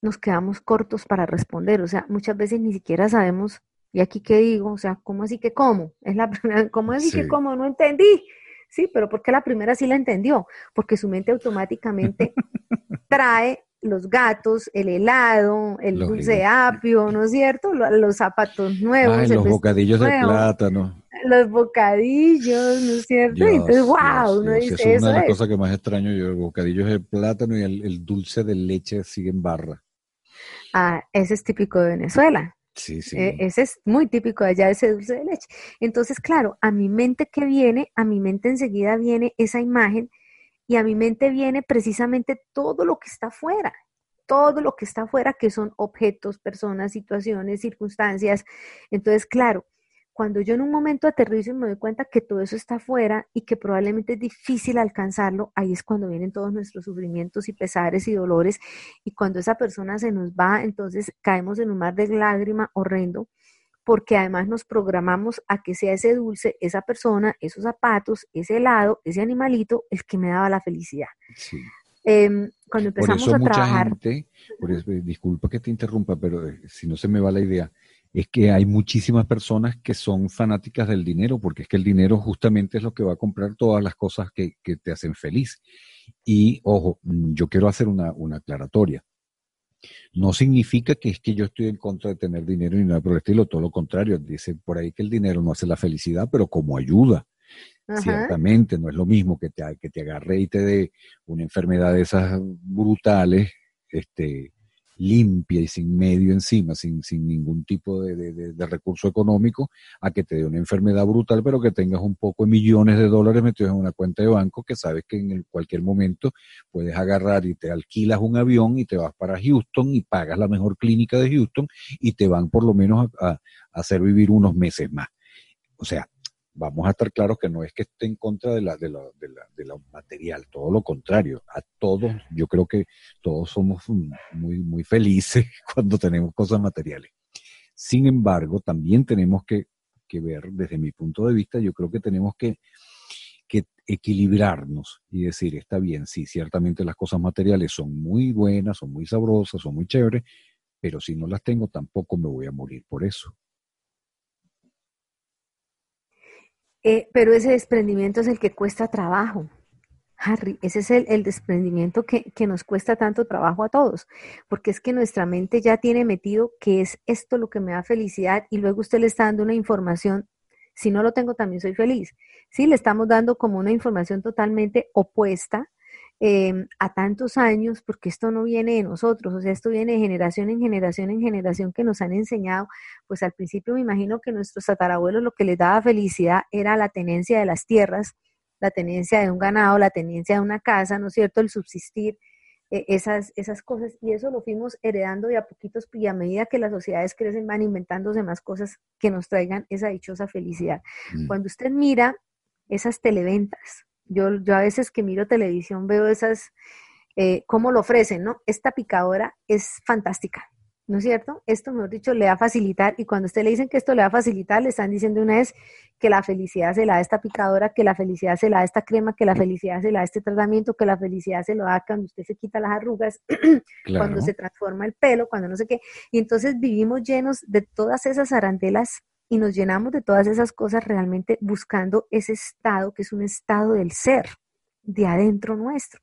Nos quedamos cortos para responder, o sea, muchas veces ni siquiera sabemos, ¿y aquí qué digo? O sea, ¿cómo así que cómo? Es la (laughs) primera, ¿cómo así que cómo? No entendí. Sí, pero ¿por qué la primera sí la entendió? Porque su mente automáticamente (laughs) trae los gatos, el helado, el dulce apio, ¿no es cierto? Los, zapatos nuevos. los bocadillos de plátano los bocadillos, ¿no es cierto? y entonces, wow, uno dice eso. Es una de las cosas que más extraño yo, el bocadillo es el plátano y el, dulce de leche sigue en barra. Ah, ese es típico de Venezuela. Sí, sí. E, ese es muy típico allá, ese dulce de leche. Entonces, claro, a mi mente que viene, a mi mente enseguida viene esa imagen y a mi mente viene precisamente todo lo que está afuera, todo lo que está afuera, que son objetos, personas, situaciones, circunstancias. Entonces, claro, cuando yo en un momento aterrizo y me doy cuenta que todo eso está afuera y que probablemente es difícil alcanzarlo, ahí es cuando vienen todos nuestros sufrimientos y pesares y dolores. Y cuando esa persona se nos va, entonces caemos en un mar de lágrima horrendo, porque además nos programamos a que sea ese dulce, esa persona, esos zapatos, ese helado, ese animalito, el que me daba la felicidad. Em, cuando empezamos a trabajar. disculpa que te interrumpa, pero eh, si no se me va la idea es que hay muchísimas personas que son fanáticas del dinero, porque es que el dinero justamente es lo que va a comprar todas las cosas que, te hacen feliz. Y ojo, yo quiero hacer una, aclaratoria. No significa que es que yo estoy en contra de tener dinero ni nada por el estilo, todo lo contrario. Dice por ahí que el dinero no hace la felicidad, pero como ayuda. Ciertamente, no es lo mismo que te, que te agarre y te dé una enfermedad de esas brutales, este, limpia y sin medio encima, sin, sin ningún tipo de, recurso económico, a que te dé una enfermedad brutal, pero que tengas un poco de millones de dólares metidos en una cuenta de banco que sabes que en cualquier momento puedes agarrar y te alquilas un avión y te vas para Houston y pagas la mejor clínica de Houston y te van por lo menos a hacer vivir unos meses más. O sea, vamos a estar claros que no es que esté en contra de la, de la, de la, de la material, todo lo contrario. A todos, yo creo que todos somos muy, muy felices (laughs) cuando tenemos cosas materiales. Sin embargo, también tenemos que, que ver, desde mi punto de vista, yo creo que tenemos que, que equilibrarnos y decir, está bien, sí, ciertamente las cosas materiales son muy buenas, son muy sabrosas, son muy chéveres, pero si no las tengo tampoco me voy a morir por eso. Eh, pero ese desprendimiento es el que cuesta trabajo. Harry, ese es el, desprendimiento que, nos cuesta tanto trabajo a todos, porque es que nuestra mente ya tiene metido que es esto lo que me da felicidad y luego usted le está dando una información, si no lo tengo también soy feliz. Sí, le estamos dando como una información totalmente opuesta em, a tantos años, porque esto no viene de nosotros, o sea, esto viene de generación en generación en generación que nos han enseñado, pues al principio me imagino que nuestros tatarabuelos lo que les daba felicidad era la tenencia de las tierras, la tenencia de un ganado, la tenencia de una casa, ¿no es cierto?, el subsistir, eh, esas, esas cosas, y eso lo fuimos heredando de a poquitos, y a medida que las sociedades crecen van inventándose más cosas que nos traigan esa dichosa felicidad. Mm. Cuando usted mira esas televentas, yo, yo a veces que miro televisión veo esas, eh, cómo lo ofrecen, ¿no? Esta picadora es fantástica, ¿no es cierto? Esto, mejor dicho, le va a facilitar, y cuando usted le dicen que esto le va a facilitar, le están diciendo una vez que la felicidad se la da esta picadora, que la felicidad se la da esta crema, que la felicidad se la da este tratamiento, que la felicidad se lo da cuando usted se quita las arrugas, (clears throat) cuando se transforma el pelo, cuando no sé qué. Y entonces vivimos llenos de todas esas arandelas y nos llenamos de todas esas cosas realmente buscando ese estado que es un estado del ser, de adentro nuestro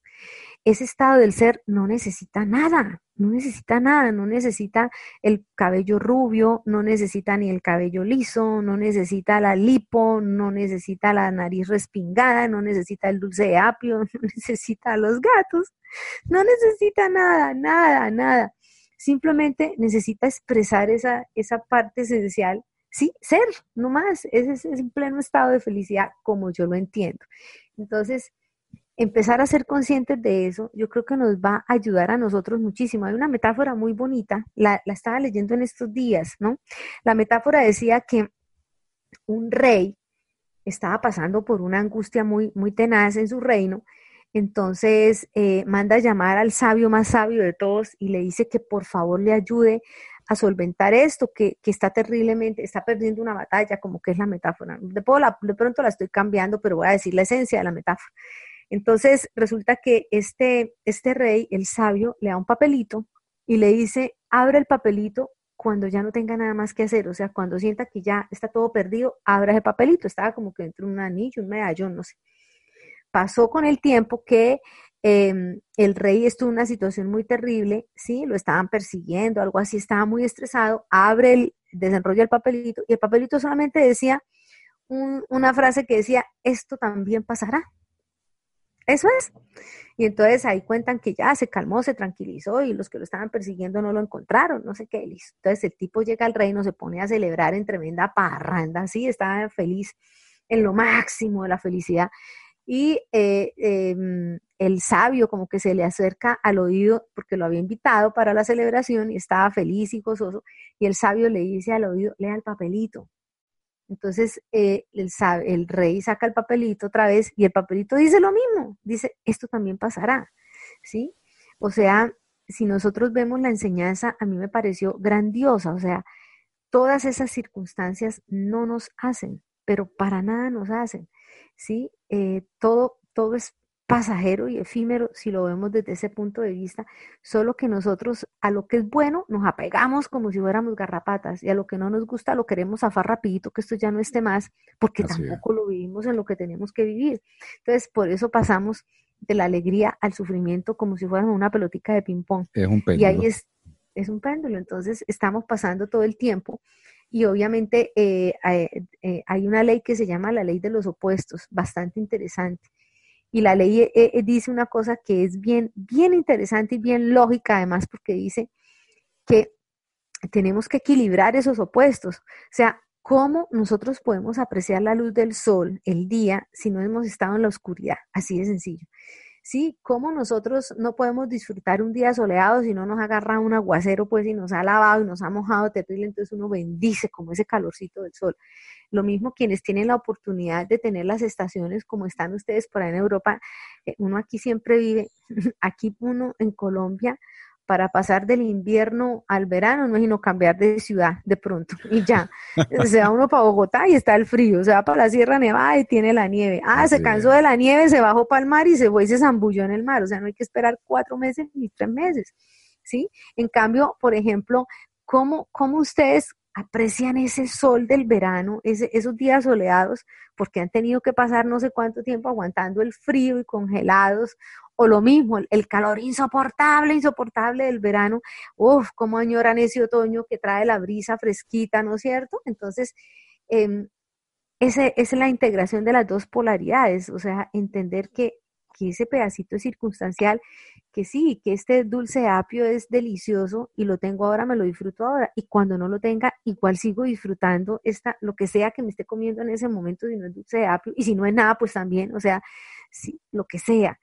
ese estado del ser no necesita nada, no necesita nada, no necesita el cabello rubio, no necesita ni el cabello liso, no necesita la lipo, no necesita la nariz respingada, no necesita el dulce de apio, (laughs) no necesita los gatos, no necesita nada, nada, nada. Simplemente necesita expresar esa, esa parte esencial sí, ser, no más. Ese es, es un pleno estado de felicidad como yo lo entiendo. Entonces, empezar a ser conscientes de eso, yo creo que nos va a ayudar a nosotros muchísimo. Hay una metáfora muy bonita, la, estaba leyendo en estos días, ¿no? La metáfora decía que un rey estaba pasando por una angustia muy, muy tenaz en su reino, entonces eh, manda a llamar al sabio más sabio de todos y le dice que por favor le ayude a solventar esto, que, está terriblemente, está perdiendo una batalla, como que es la metáfora. De, de pronto la estoy cambiando, pero voy a decir la esencia de la metáfora. Entonces resulta que este, este rey, el sabio, le da un papelito y le dice, abre el papelito cuando ya no tenga nada más que hacer, o sea, cuando sienta que ya está todo perdido, abra ese papelito, estaba como que dentro de un anillo, un medallón, no sé. Pasó con el tiempo que em, el rey estuvo en una situación muy terrible, sí, lo estaban persiguiendo, algo así, estaba muy estresado, abre el, desenrolla el papelito y el papelito solamente decía una frase que decía, esto también pasará. Eso es. Y entonces ahí cuentan que ya se calmó, se tranquilizó y los que lo estaban persiguiendo no lo encontraron, no sé qué. Entonces el tipo llega al reino, se pone a celebrar en tremenda parranda, así, estaba feliz, en lo máximo de la felicidad. Y eh, em, el sabio como que se le acerca al oído porque lo había invitado para la celebración y estaba feliz y gozoso. Y el sabio le dice al oído, lea el papelito. Entonces eh, el, el, rey saca el papelito otra vez y el papelito dice lo mismo, dice, esto también pasará, ¿sí? O sea, si nosotros vemos la enseñanza, a mí me pareció grandiosa, o sea, todas esas circunstancias no nos hacen, pero para nada nos hacen, ¿sí? Eh, todo, todo es pasajero y efímero si lo vemos desde ese punto de vista, solo que nosotros a lo que es bueno nos apegamos como si fuéramos garrapatas y a lo que no nos gusta lo queremos zafar rapidito que esto ya no esté más porque tampoco lo vivimos en lo que tenemos que vivir. Entonces, por eso pasamos de la alegría al sufrimiento como si fuéramos una pelotica de ping pong. Es un péndulo. Y ahí es, es un péndulo, entonces estamos pasando todo el tiempo y obviamente eh, eh, hay una ley que se llama la ley de los opuestos, bastante interesante y la ley eh, eh, dice una cosa que es bien, bien interesante y bien lógica además porque dice que tenemos que equilibrar esos opuestos. O sea, ¿cómo nosotros podemos apreciar la luz del sol, el día, si no hemos estado en la oscuridad? Así de sencillo. ¿Sí? ¿Cómo nosotros no podemos disfrutar un día soleado si no nos agarra un aguacero, pues, y nos ha lavado y nos ha mojado terrible? Entonces uno bendice como ese calorcito del sol. Lo mismo quienes tienen la oportunidad de tener las estaciones como están ustedes por ahí en Europa. Eh, uno aquí siempre vive, (laughs) aquí uno en Colombia, para pasar del invierno al verano, no sino cambiar de ciudad de pronto y ya. (laughs) Se va uno para Bogotá y está el frío, se va para la Sierra Nevada y tiene la nieve. Ah, se cansó de la nieve, se bajó para el mar y se fue y se zambulló en el mar. O sea, no hay que esperar cuatro meses ni tres meses, ¿sí? En cambio, por ejemplo, ¿cómo, cómo ustedes aprecian ese sol del verano, esos días soleados, porque han tenido que pasar no sé cuánto tiempo aguantando el frío y congelados, o lo mismo, el calor insoportable, insoportable del verano, uff, cómo añoran ese otoño que trae la brisa fresquita, ¿no es cierto? Entonces, eh, esa es la integración de las dos polaridades, o sea, entender que que ese pedacito es circunstancial, que sí, que este dulce apio es delicioso y lo tengo ahora, me lo disfruto ahora. Y cuando no lo tenga, igual sigo disfrutando esta, lo que sea que me esté comiendo en ese momento, si no es dulce de apio, y si no es nada, pues también, o sea, sí, lo que sea.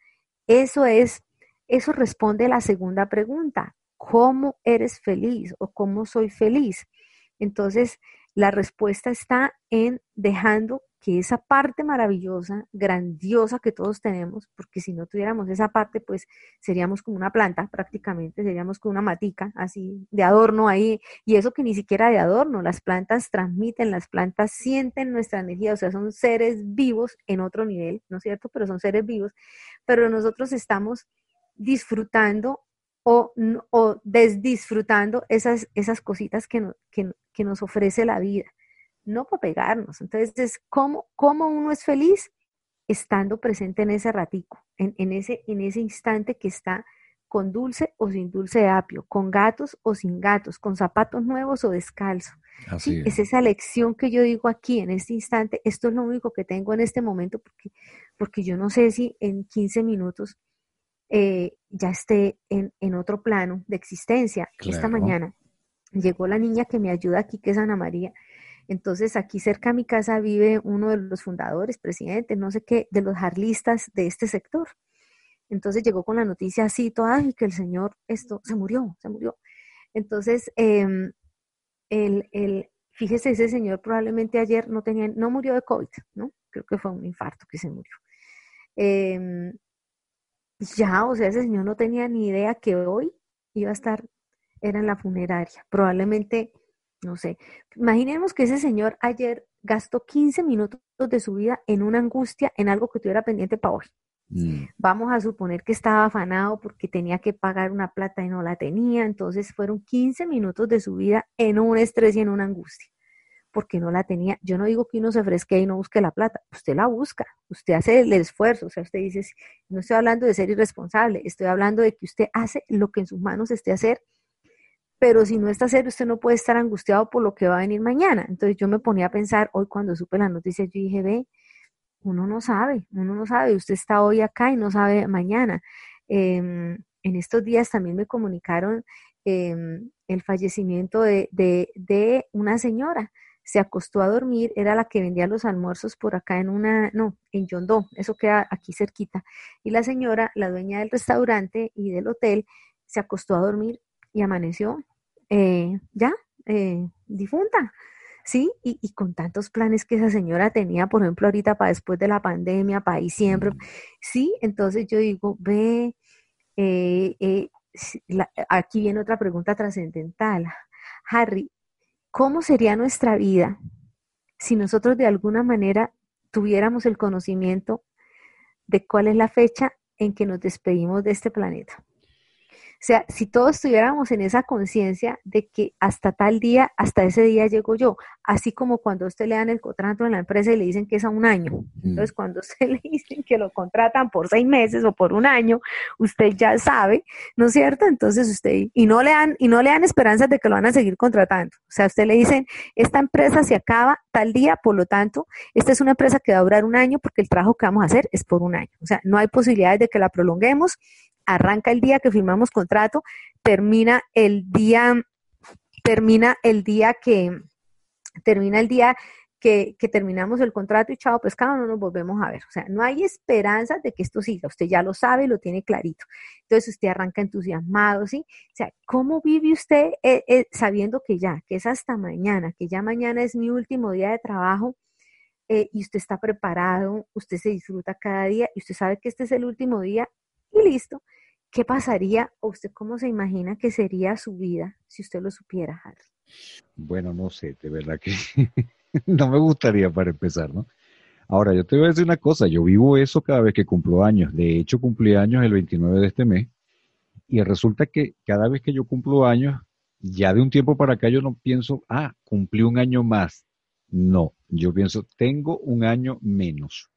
Eso es, eso responde a la segunda pregunta. ¿Cómo eres feliz o cómo soy feliz? Entonces, la respuesta está en dejando que esa parte maravillosa, grandiosa que todos tenemos, porque si no tuviéramos esa parte, pues seríamos como una planta prácticamente, seríamos como una matica así de adorno ahí, y eso que ni siquiera de adorno, las plantas transmiten, las plantas sienten nuestra energía, o sea, son seres vivos en otro nivel, ¿no es cierto? Pero son seres vivos, pero nosotros estamos disfrutando o, o desdisfrutando esas, esas cositas que, que nos ofrece la vida no para pegarnos. Entonces, ¿cómo, ¿cómo uno es feliz? Estando presente en ese ratico, en, ese, en ese instante que está con dulce o sin dulce de apio, con gatos o sin gatos, con zapatos nuevos o descalzo. ¿sí? es. esa lección que yo digo aquí en este instante, esto es lo único que tengo en este momento, porque, porque yo no sé si en 15 minutos eh, ya esté en, en, otro plano de existencia. Esta mañana llegó la niña que me ayuda aquí, que es Ana María, entonces, aquí cerca a mi casa vive uno de los fundadores, presidentes, no sé qué, de los jarlistas de este sector. Entonces llegó con la noticia así, toda, ay, que el señor, esto, se murió, se murió. Entonces, em, el, el, fíjese, ese señor probablemente ayer no tenía, no murió de COVID, ¿no? Creo que fue un infarto que se murió. Em, ya, o sea, ese señor no tenía ni idea que hoy iba a estar, era en la funeraria. Probablemente no sé, imaginemos que ese señor ayer gastó 15 minutos de su vida en una angustia, en algo que tuviera pendiente para hoy. Mm. Vamos a suponer que estaba afanado porque tenía que pagar una plata y no la tenía, entonces fueron 15 minutos de su vida en un estrés y en una angustia, porque no la tenía. Yo no digo que uno se ofrezca y no busque la plata, usted la busca, usted hace el esfuerzo, o sea, usted dice, no estoy hablando de ser irresponsable, estoy hablando de que usted hace lo que en sus manos esté hacer pero si no está serio, usted no puede estar angustiado por lo que va a venir mañana. Entonces yo me ponía a pensar, hoy cuando supe la noticia, yo dije, ve, uno no sabe, uno no sabe, usted está hoy acá y no sabe mañana. Em, en estos días también me comunicaron em, el fallecimiento de, de, una señora. Se acostó a dormir, era la que vendía los almuerzos por acá en una, no, en Yondó, eso queda aquí cerquita. Y la señora, la dueña del restaurante y del hotel, se acostó a dormir y amaneció eh, ya, eh, difunta. ¿sí? Y, con tantos planes que esa señora tenía, por ejemplo, ahorita para después de la pandemia, para ahí siempre, sí, entonces yo digo, ve, eh, aquí viene otra pregunta trascendental. Harry, ¿cómo sería nuestra vida si nosotros de alguna manera tuviéramos el conocimiento de cuál es la fecha en que nos despedimos de este planeta? O sea, si todos estuviéramos en esa conciencia de que hasta tal día, hasta ese día llego yo, así como cuando usted le dan el contrato en la empresa y le dicen que es a un año. Entonces, cuando usted (laughs) le dicen que lo contratan por seis meses o por un año, usted ya sabe, ¿no es cierto? Entonces usted, y no le dan, y no le dan esperanzas de que lo van a seguir contratando. O sea, usted le dicen, esta empresa se acaba tal día, por lo tanto, esta es una empresa que va a durar un año porque el trabajo que vamos a hacer es por un año. O sea, no hay posibilidades de que la prolonguemos arranca el día que firmamos contrato, termina el día, termina el día que, termina el día que, terminamos el contrato y chao pescado, no nos volvemos a ver. O sea, no hay esperanza de que esto siga. Usted ya lo sabe, lo tiene clarito. Entonces usted arranca entusiasmado, ¿sí? O sea, ¿cómo vive usted eh, eh, sabiendo que ya, que es hasta mañana, que ya mañana es mi último día de trabajo? Eh, y usted está preparado, usted se disfruta cada día y usted sabe que este es el último día y listo. ¿Qué pasaría o usted cómo se imagina que sería su vida si usted lo supiera, Harry? Bueno, no sé, de verdad que (laughs) no me gustaría para empezar, ¿no? Ahora, yo te voy a decir una cosa, yo vivo eso cada vez que cumplo años. De hecho, cumplí años el 29 de este mes y resulta que cada vez que yo cumplo años, ya de un tiempo para acá yo no pienso, ah, cumplí un año más. No, yo pienso, tengo un año menos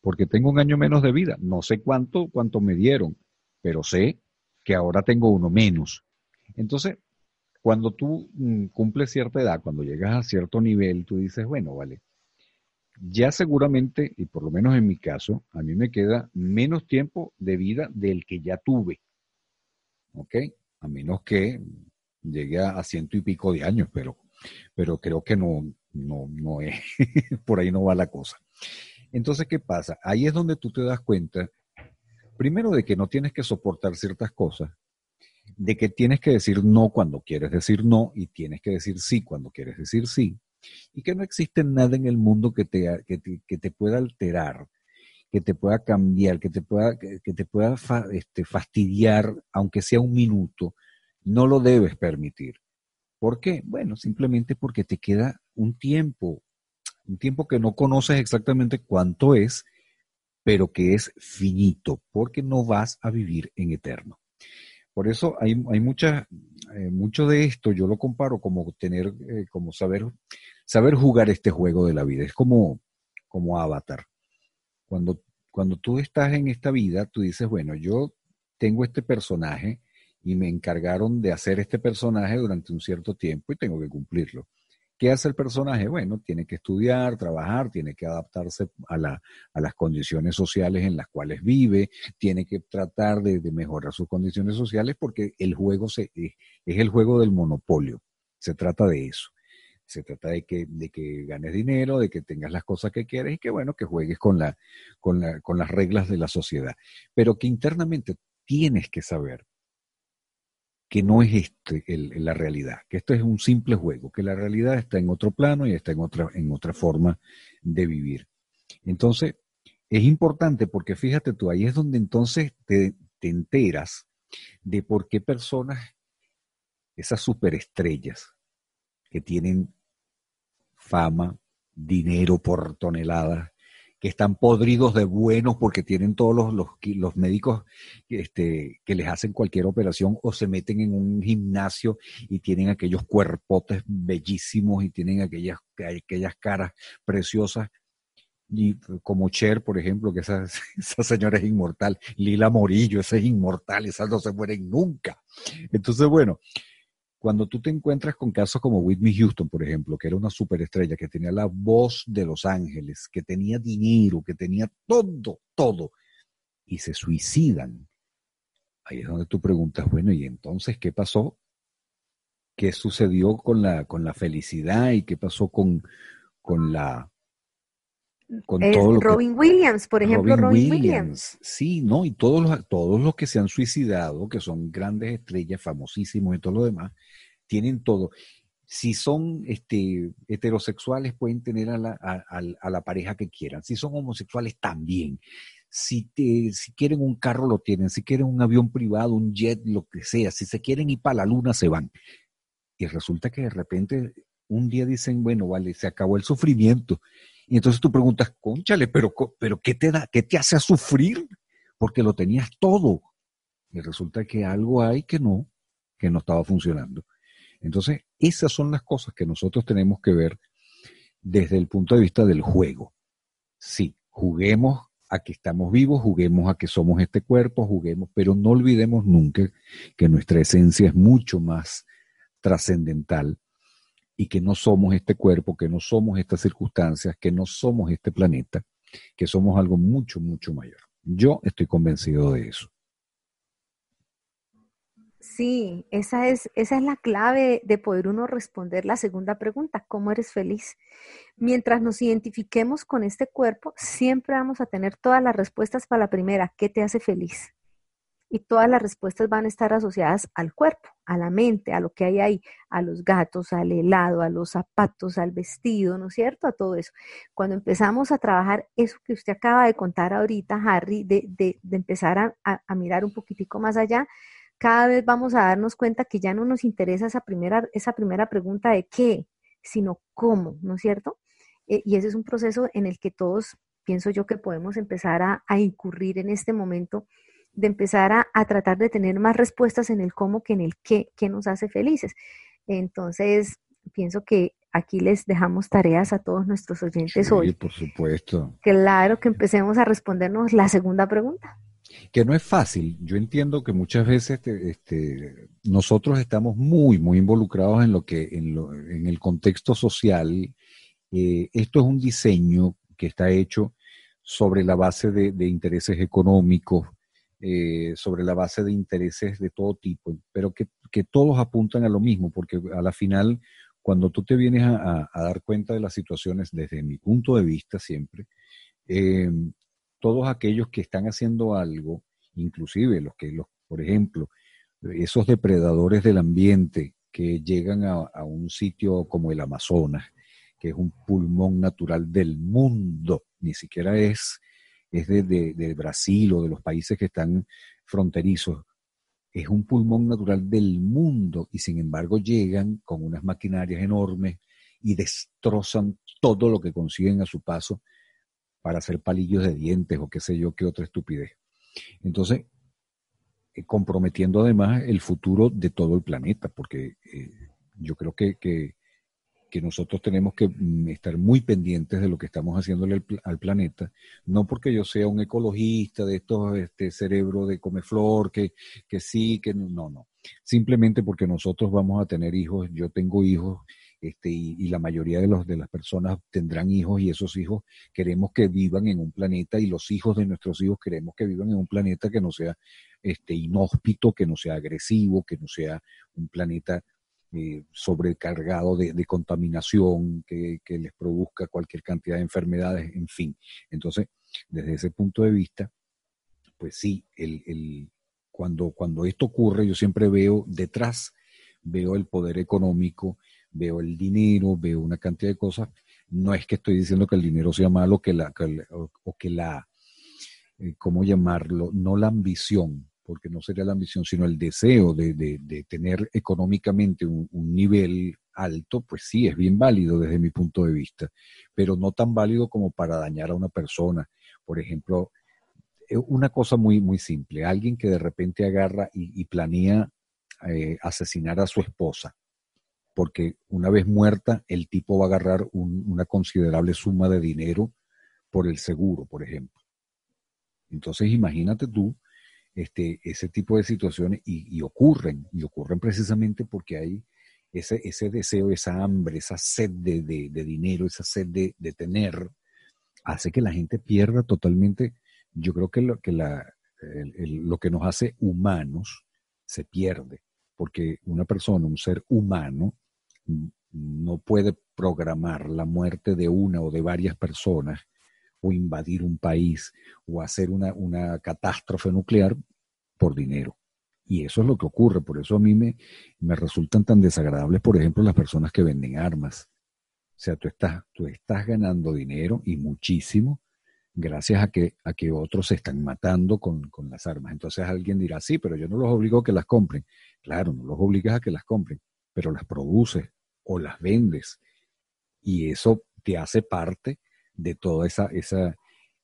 porque tengo un año menos de vida. No sé cuánto, cuánto me dieron, pero sé que ahora tengo uno menos. Entonces, cuando tú mm, cumples cierta edad, cuando llegas a cierto nivel, tú dices, bueno, vale, ya seguramente, y por lo menos en mi caso, a mí me queda menos tiempo de vida del que ya tuve. ¿Ok? A menos que llegue a, ciento y pico de años, pero, pero creo que no, no, no es, (laughs) por ahí no va la cosa. Entonces, ¿qué pasa? Ahí es donde tú te das cuenta, primero de que no tienes que soportar ciertas cosas, de que tienes que decir no cuando quieres decir no y tienes que decir sí cuando quieres decir sí, y que no existe nada en el mundo que te, que te, pueda alterar, que te pueda cambiar, que te pueda, que te pueda este, fastidiar, aunque sea un minuto, no lo debes permitir. ¿Por qué? Bueno, simplemente porque te queda un tiempo, un tiempo que no conoces exactamente cuánto es, pero que es finito, porque no vas a vivir en eterno. Por eso hay, hay mucha, eh, mucho de esto, yo lo comparo como tener, eh, como saber, saber jugar este juego de la vida. Es como, como avatar. Cuando, cuando tú estás en esta vida, tú dices, bueno, yo tengo este personaje y me encargaron de hacer este personaje durante un cierto tiempo y tengo que cumplirlo. ¿Qué hace el personaje? Bueno, tiene que estudiar, trabajar, tiene que adaptarse a, las condiciones sociales en las cuales vive, tiene que tratar de, mejorar sus condiciones sociales porque el juego se, es, el juego del monopolio. Se trata de eso. Se trata de que, de que ganes dinero, de que tengas las cosas que quieres y que, bueno, que juegues con, la, con, la, con las reglas de la sociedad. Pero que internamente tienes que saber que no es este la realidad, que esto es un simple juego, que la realidad está en otro plano y está en otra, en otra forma de vivir. Entonces, es importante porque fíjate tú, ahí es donde entonces te, te enteras de por qué personas, esas superestrellas que tienen fama, dinero por toneladas, que están podridos de buenos porque tienen todos los, los, los, médicos este, que les hacen cualquier operación o se meten en un gimnasio y tienen aquellos cuerpotes bellísimos y tienen aquellas, aquellas caras preciosas. Y como Cher, por ejemplo, que esa, (laughs) esa señora es inmortal. Lila Morillo, esa es inmortal, esas no se mueren nunca. Entonces, bueno, cuando tú te encuentras con casos como Whitney Houston, por ejemplo, que era una superestrella, que tenía la voz de Los Ángeles, que tenía dinero, que tenía todo, todo, y se suicidan, ahí es donde tú preguntas, bueno, ¿y entonces qué pasó? ¿Qué sucedió con la, con la felicidad y qué pasó con, con la Robin Williams, por ejemplo, Robin, Williams. Sí, no, y todos los, todos los que se han suicidado, que son grandes estrellas, famosísimos y todo lo demás, tienen todo. Si son este, heterosexuales, pueden tener a la, a, la pareja que quieran. Si son homosexuales, también. Si, te, si quieren un carro, lo tienen. Si quieren un avión privado, un jet, lo que sea. Si se quieren ir para la luna, se van. Y resulta que de repente un día dicen, bueno, vale, se acabó el sufrimiento y entonces tú preguntas, conchale, pero, pero ¿qué te da, qué te hace a sufrir? Porque lo tenías todo. Y resulta que algo hay que no, que no estaba funcionando. Entonces, esas son las cosas que nosotros tenemos que ver desde el punto de vista del juego. Sí, juguemos a que estamos vivos, juguemos a que somos este cuerpo, juguemos, pero no olvidemos nunca que nuestra esencia es mucho más trascendental y que no somos este cuerpo, que no somos estas circunstancias, que no somos este planeta, que somos algo mucho, mucho mayor. Yo estoy convencido de eso. Sí, esa es, esa es la clave de poder uno responder la segunda pregunta, ¿cómo eres feliz? Mientras nos identifiquemos con este cuerpo, siempre vamos a tener todas las respuestas para la primera, ¿qué te hace feliz? Y todas las respuestas van a estar asociadas al cuerpo, a la mente, a lo que hay ahí, a los gatos, al helado, a los zapatos, al vestido, ¿no es cierto? A todo eso. Cuando empezamos a trabajar eso que usted acaba de contar ahorita, Harry, de, empezar a, mirar un poquitico más allá, cada vez vamos a darnos cuenta que ya no nos interesa esa primera, esa primera pregunta de qué, sino cómo, ¿no es cierto? Eh, y ese es un proceso en el que todos, pienso yo, que podemos empezar a incurrir en este momento de empezar a, tratar de tener más respuestas en el cómo que en el qué, qué nos hace felices. Entonces, pienso que aquí les dejamos tareas a todos nuestros oyentes sí, hoy. por supuesto. Claro, que empecemos a respondernos la segunda pregunta. Que no es fácil. Yo entiendo que muchas veces este, este nosotros estamos muy, muy involucrados en lo que, en, lo, en el contexto social. Eh, esto es un diseño que está hecho sobre la base de, intereses económicos, eh, sobre la base de intereses de todo tipo, pero que, todos apuntan a lo mismo, porque a la final, cuando tú te vienes a, dar cuenta de las situaciones, desde mi punto de vista siempre, eh, todos aquellos que están haciendo algo, inclusive los que, los, por ejemplo, esos depredadores del ambiente que llegan a, un sitio como el Amazonas, que es un pulmón natural del mundo, ni siquiera es, es de, Brasil o de los países que están fronterizos, es un pulmón natural del mundo y sin embargo llegan con unas maquinarias enormes y destrozan todo lo que consiguen a su paso para hacer palillos de dientes o qué sé yo, qué otra estupidez. Entonces, eh, comprometiendo además el futuro de todo el planeta, porque eh, yo creo que, que, nosotros tenemos que mm, estar muy pendientes de lo que estamos haciéndole al, planeta, no porque yo sea un ecologista de estos este cerebro de comeflor, que, que sí, que no, no, simplemente porque nosotros vamos a tener hijos, yo tengo hijos este, y, la mayoría de, los, de las personas tendrán hijos y esos hijos queremos que vivan en un planeta y los hijos de nuestros hijos queremos que vivan en un planeta que no sea este, inhóspito, que no sea agresivo, que no sea un planeta eh, sobrecargado de, contaminación, que, les produzca cualquier cantidad de enfermedades, en fin. Entonces, desde ese punto de vista, pues sí, el, cuando, cuando esto ocurre, yo siempre veo detrás, veo el poder económico, veo el dinero, veo una cantidad de cosas. No es que estoy diciendo que el dinero sea malo o, que la, eh, ¿cómo llamarlo? No la ambición, porque no sería la ambición, sino el deseo de, de, tener económicamente un, nivel alto, pues sí, es bien válido desde mi punto de vista, pero no tan válido como para dañar a una persona. Por ejemplo, eh, una cosa muy, muy simple, alguien que de repente agarra y, planea eh, asesinar a su esposa porque una vez muerta, el tipo va a agarrar una considerable suma de dinero por el seguro, por ejemplo. Entonces, imagínate tú este, ese tipo de situaciones y, ocurren, y ocurren precisamente porque hay ese, ese deseo, esa hambre, esa sed de, dinero, esa sed de, tener, hace que la gente pierda totalmente. Yo creo que lo que, lo que nos hace humanos se pierde, porque una persona, un ser humano, no puede programar la muerte de una o de varias personas o invadir un país o hacer una, una catástrofe nuclear por dinero. Y eso es lo que ocurre. Por eso a mí me, me resultan tan desagradables, por ejemplo, las personas que venden armas. O sea, tú estás, tú estás ganando dinero y muchísimo gracias a que, a que otros se están matando con, con las armas. Entonces alguien dirá, sí, pero yo no los obligo a que las compren. Claro, no los obligas a que las compren, pero las produces, o las vendes. Y eso te hace parte de toda esa, esa,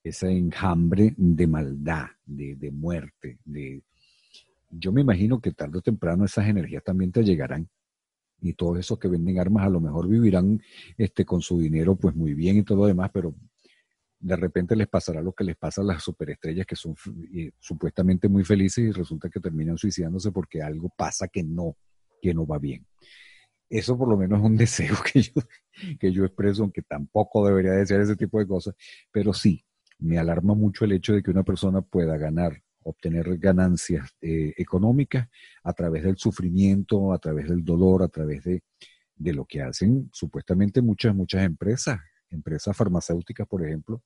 esa enjambre de maldad, de, muerte. De... Yo me imagino que tarde o temprano esas energías también te llegarán. Y todos esos que venden armas a lo mejor vivirán este, con su dinero pues muy bien y todo lo demás, pero de repente les pasará lo que les pasa a las superestrellas que son supuestamente muy felices y resulta que terminan suicidándose porque algo pasa que no, que no va bien. Eso por lo menos es un (laughs) deseo que yo, que yo expreso, aunque tampoco debería decir ese tipo de cosas, pero sí, me alarma mucho el hecho de que una persona pueda ganar, obtener ganancias eh, económicas a través del sufrimiento, a través del dolor, a través de, de lo que hacen supuestamente muchas, muchas empresas, empresas farmacéuticas, por ejemplo,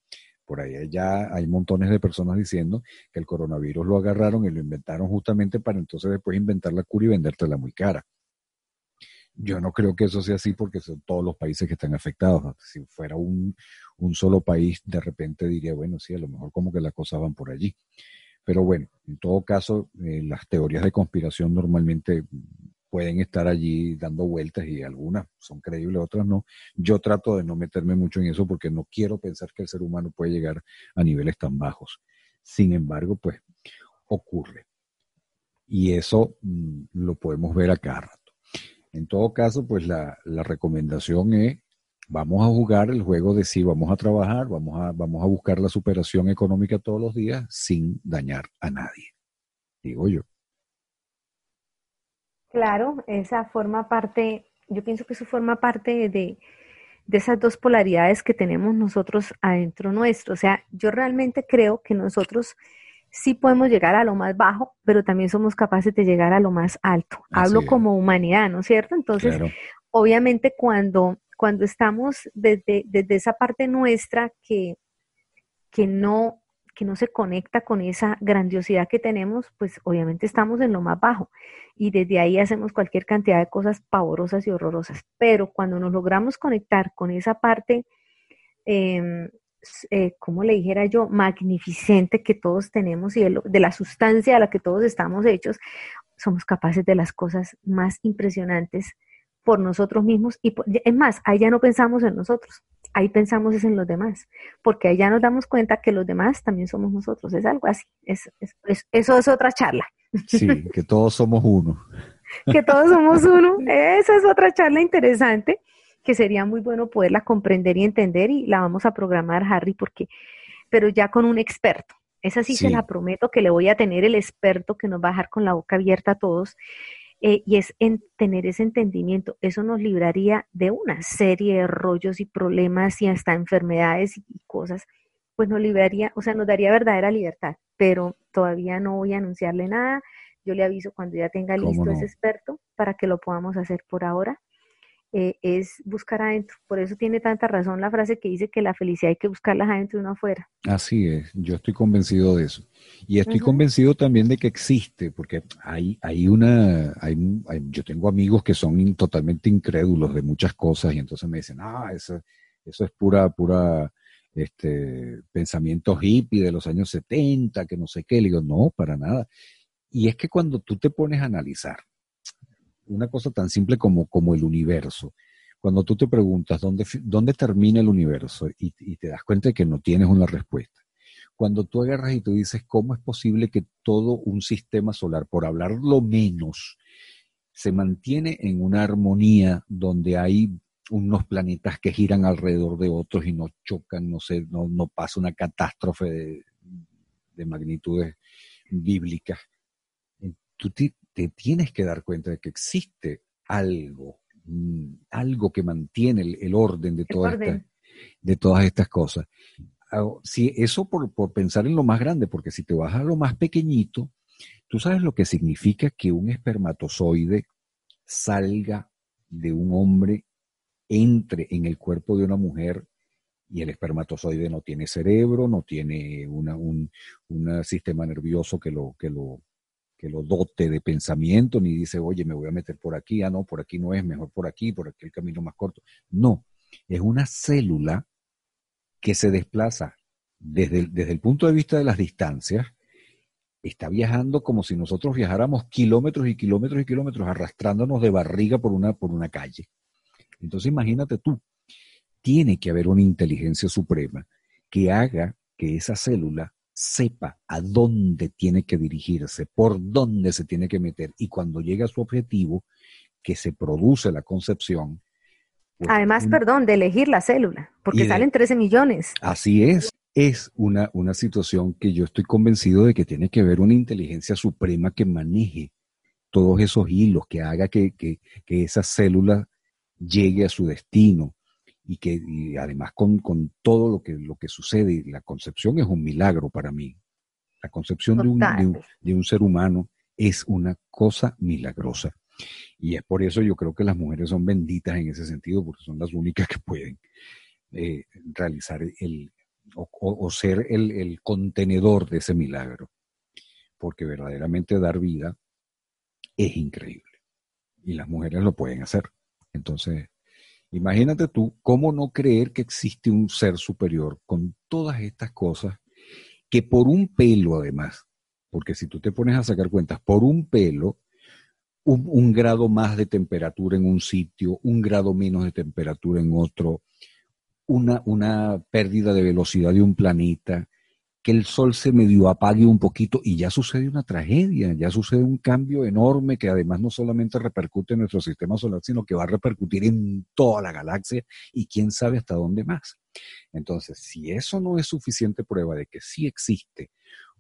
por ahí ya hay montones de personas diciendo que el coronavirus lo agarraron y lo inventaron justamente para entonces después inventar la cura y vendértela muy cara. Yo no creo que eso sea así porque son todos los países que están afectados. Si fuera un, solo país, de repente diría, bueno, sí, a lo mejor como que las cosas van por allí. Pero bueno, en todo caso, eh, las teorías de conspiración normalmente pueden estar allí dando vueltas y algunas son creíbles, otras no. Yo trato de no meterme mucho en eso porque no quiero pensar que el ser humano puede llegar a niveles tan bajos. Sin embargo, pues ocurre. Y eso mm, lo podemos ver acá en todo caso, pues la, recomendación es, vamos a jugar el juego de sí, vamos a trabajar, vamos a, vamos a buscar la superación económica todos los días sin dañar a nadie, digo yo. Claro, esa forma parte, yo pienso que eso forma parte de, de esas dos polaridades que tenemos nosotros adentro nuestro. O sea, yo realmente creo que nosotros sí podemos llegar a lo más bajo, pero también somos capaces de llegar a lo más alto. Hablo como humanidad, ¿no es cierto? Entonces, obviamente cuando, cuando estamos desde, desde esa parte nuestra que, que no que no se conecta con esa grandiosidad que tenemos, pues obviamente estamos en lo más bajo y desde ahí hacemos cualquier cantidad de cosas pavorosas y horrorosas. Pero cuando nos logramos conectar con esa parte, eh, eh, como le dijera yo, magnificente que todos tenemos y de, la sustancia a la que todos estamos hechos, somos capaces de las cosas más impresionantes por nosotros mismos y es más, ahí ya no pensamos en nosotros, ahí pensamos es en los demás, porque ahí ya nos damos cuenta que los demás también somos nosotros, es algo así, es, eso es otra charla. Sí, (laughs) que todos somos uno. que todos somos uno, (laughs) esa es otra charla interesante que sería muy bueno poderla comprender y entender y la vamos a programar, Harry, porque, pero ya con un experto. Esa sí, se la prometo que le voy a tener el experto que nos va a dejar con la boca abierta a todos. Eh, y es en tener ese entendimiento. Eso nos libraría de una serie de rollos y problemas y hasta enfermedades y cosas, pues nos libraría, o sea, nos daría verdadera libertad, pero todavía no voy a anunciarle nada. Yo le aviso cuando ya tenga listo ese experto para que lo podamos hacer por ahora. Eh, es buscar adentro. Por eso tiene tanta razón la frase que dice que la felicidad hay que buscarla adentro y no afuera. Así es, yo estoy convencido de eso. Y estoy convencido también de que existe, porque hay, hay una, hay, yo tengo amigos que son totalmente incrédulos de muchas cosas y entonces me dicen, ah, eso, eso es pura, pura, este, pensamiento hippie de los años 70, que no sé qué. Le digo, no, para nada. Y es que cuando tú te pones a analizar, una cosa tan simple como, como el universo. Cuando tú te preguntas dónde, dónde termina el universo y, te das cuenta de que no tienes una respuesta. Cuando tú agarras y tú dices, ¿cómo es posible que todo un sistema solar, por hablar lo menos, se mantiene en una armonía donde hay unos planetas que giran alrededor de otros y no chocan, no sé, no, no pasa una catástrofe de, de magnitudes bíblicas. Tú te tienes que dar cuenta de que existe algo, mm, algo que mantiene el, orden, de, de todas estas cosas. Si eso por, por pensar en lo más grande, porque si te vas a lo más pequeñito, tú sabes lo que significa que un espermatozoide salga de un hombre, entre en el cuerpo de una mujer y el espermatozoide no tiene cerebro, no tiene una, un, un, sistema nervioso que lo, que lo, que lo dote de pensamiento, ni dice, oye, me voy a meter por aquí, ah, no, por aquí no es, mejor por aquí, por aquí el camino más corto. No, es una célula que se desplaza desde el, desde el punto de vista de las distancias, está viajando como si nosotros viajáramos kilómetros y kilómetros y kilómetros arrastrándonos de barriga por una, por una calle. Entonces imagínate tú, tiene que haber una inteligencia suprema que haga que esa célula sepa a dónde tiene que dirigirse, por dónde se tiene que meter y cuando llega a su objetivo, que se produce la concepción. Pues, Además, perdón, de elegir la célula, porque salen 13 millones. Así es. Es una, una situación que yo estoy convencido de que tiene que haber una inteligencia suprema que maneje todos esos hilos, que haga que, que, que esa célula llegue a su destino, y que además con, todo lo que, lo que sucede, la concepción es un milagro para mí. La concepción de un, de un, ser humano es una cosa milagrosa. Y es por eso yo creo que las mujeres son benditas en ese sentido, porque son las únicas que pueden eh, realizar el, o, ser el, el, contenedor de ese milagro. Porque verdaderamente dar vida es increíble. Y las mujeres lo pueden hacer. Entonces, Imagínate tú cómo no creer que existe un ser superior con todas estas cosas que por un pelo además, porque si tú te pones a sacar cuentas, por un pelo, un, grado más de temperatura en un sitio, un grado menos de temperatura en otro, una, una pérdida de velocidad de un planeta, que el sol se medio apague un poquito y ya sucede una tragedia, ya sucede un cambio enorme que además no solamente repercute en nuestro sistema solar, sino que va a repercutir en toda la galaxia y quién sabe hasta dónde más. Entonces, si eso no es suficiente prueba de que sí existe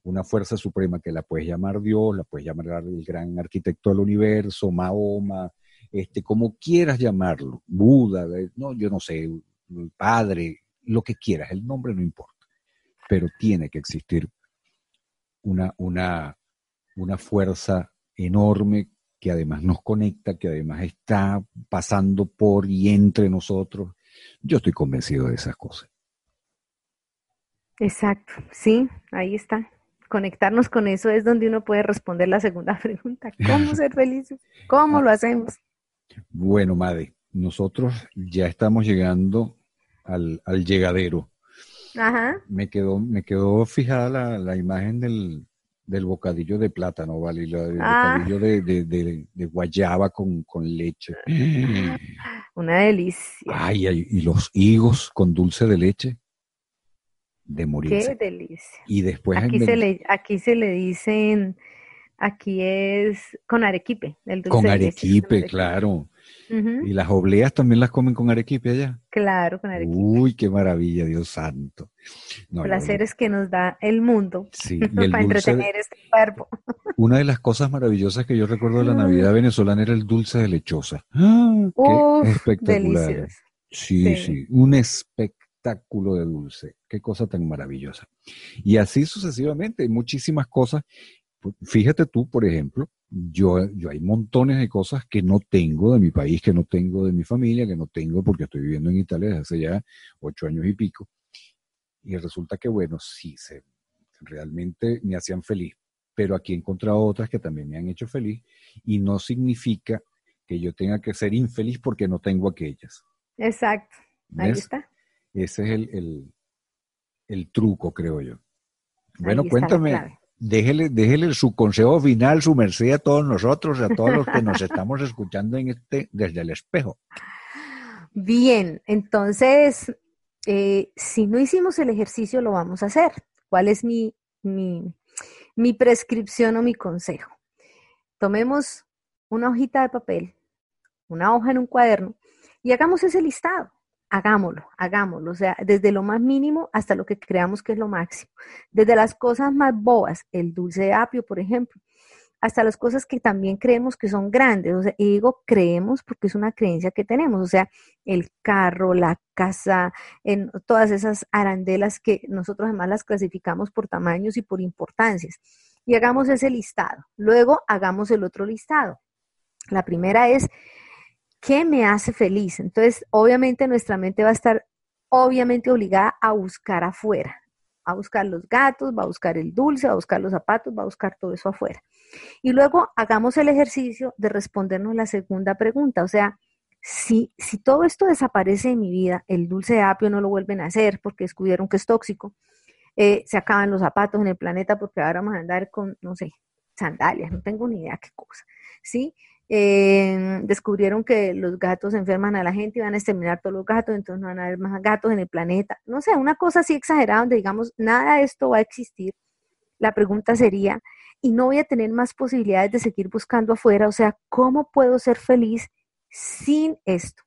una fuerza suprema que la puedes llamar Dios, la puedes llamar el gran arquitecto del universo, Mahoma, este, como quieras llamarlo, Buda, no, yo no sé, padre, lo que quieras, el nombre no importa, pero tiene que existir una, una, una fuerza enorme que además nos conecta, que además está pasando por y entre nosotros. Yo estoy convencido de esas cosas. Exacto, sí, ahí está. Conectarnos con eso es donde uno puede responder la segunda (laughs) pregunta. ¿Cómo ser felices? ¿Cómo lo hacemos? Bueno, Madre, nosotros ya estamos llegando al, llegadero. Ajá. Me quedó, me quedó fijada la, imagen del, bocadillo de plátano, ¿vale? el ah. bocadillo de, guayaba con, leche. (gasps) Una delicia. Ay, ay, y los higos con dulce de leche de morirse. Qué delicia. Y después aquí, se le, aquí se le dicen, aquí es con arequipe. El dulce con arequipe, claro. Y las obleas también las comen con arequipe allá. Claro, con arequipe. Uy, qué maravilla, Dios santo. Placeres que nos da el mundo (laughs) para entretener este cuerpo. (laughs) Una de las cosas maravillosas que yo recuerdo de la Navidad venezolana era el dulce de lechosa. ¡Ah! qué espectacular. Sí, sí, sí, un espectáculo espectáculo de dulce. Qué cosa tan maravillosa. Y así sucesivamente, hay muchísimas cosas. Fíjate tú, por ejemplo, yo, yo hay montones de cosas que no tengo de mi país, que no tengo de mi familia, que no tengo porque estoy viviendo en Italia desde hace ya ocho años y pico. Y resulta que, bueno, sí, se, realmente me hacían feliz. Pero aquí he encontrado otras que también me han hecho feliz y no significa que yo tenga que ser infeliz porque no tengo aquellas. Exacto. Ahí está. Ese es el, truco, creo yo. Bueno, cuéntame, déjele, déjele su consejo final, su merced a todos nosotros, a todos los que nos (laughs) estamos escuchando en este, desde el espejo. Bien, entonces, eh, si no hicimos el ejercicio, lo vamos a hacer. ¿Cuál es mi, mi, mi prescripción o mi consejo? Tomemos una hojita de papel, una hoja en un cuaderno y hagamos ese listado hagámoslo, hagámoslo, o sea, desde lo más mínimo hasta lo que creamos que es lo máximo. Desde las cosas más bobas, el dulce de apio, por ejemplo, hasta las cosas que también creemos que son grandes. O sea, y digo creemos porque es una creencia que tenemos, o sea, el carro, la casa, en todas esas arandelas que nosotros además las clasificamos por tamaños y por importancias. Y hagamos ese listado. Luego hagamos el otro listado. La primera es ¿qué me hace feliz? Entonces, obviamente nuestra mente va a estar obviamente obligada a buscar afuera, a buscar los gatos, va a buscar el dulce, va a buscar los zapatos, va a buscar todo eso afuera. Y luego hagamos el ejercicio de respondernos la segunda pregunta, o sea, si, si todo esto desaparece de mi vida, el dulce de apio no lo vuelven a hacer porque descubrieron que es tóxico, eh, se acaban los zapatos en el planeta porque ahora vamos a andar con, no sé, sandalias, no tengo ni idea qué cosa, ¿sí? Descubrieron que los gatos enferman a la gente y van a exterminar todos los gatos, entonces no van a haber más gatos en el planeta. No sé, una cosa así exagerada donde digamos, nada de esto va a existir. La pregunta sería, ¿y no voy a tener más posibilidades de seguir buscando afuera? O sea, ¿cómo puedo ser feliz sin esto?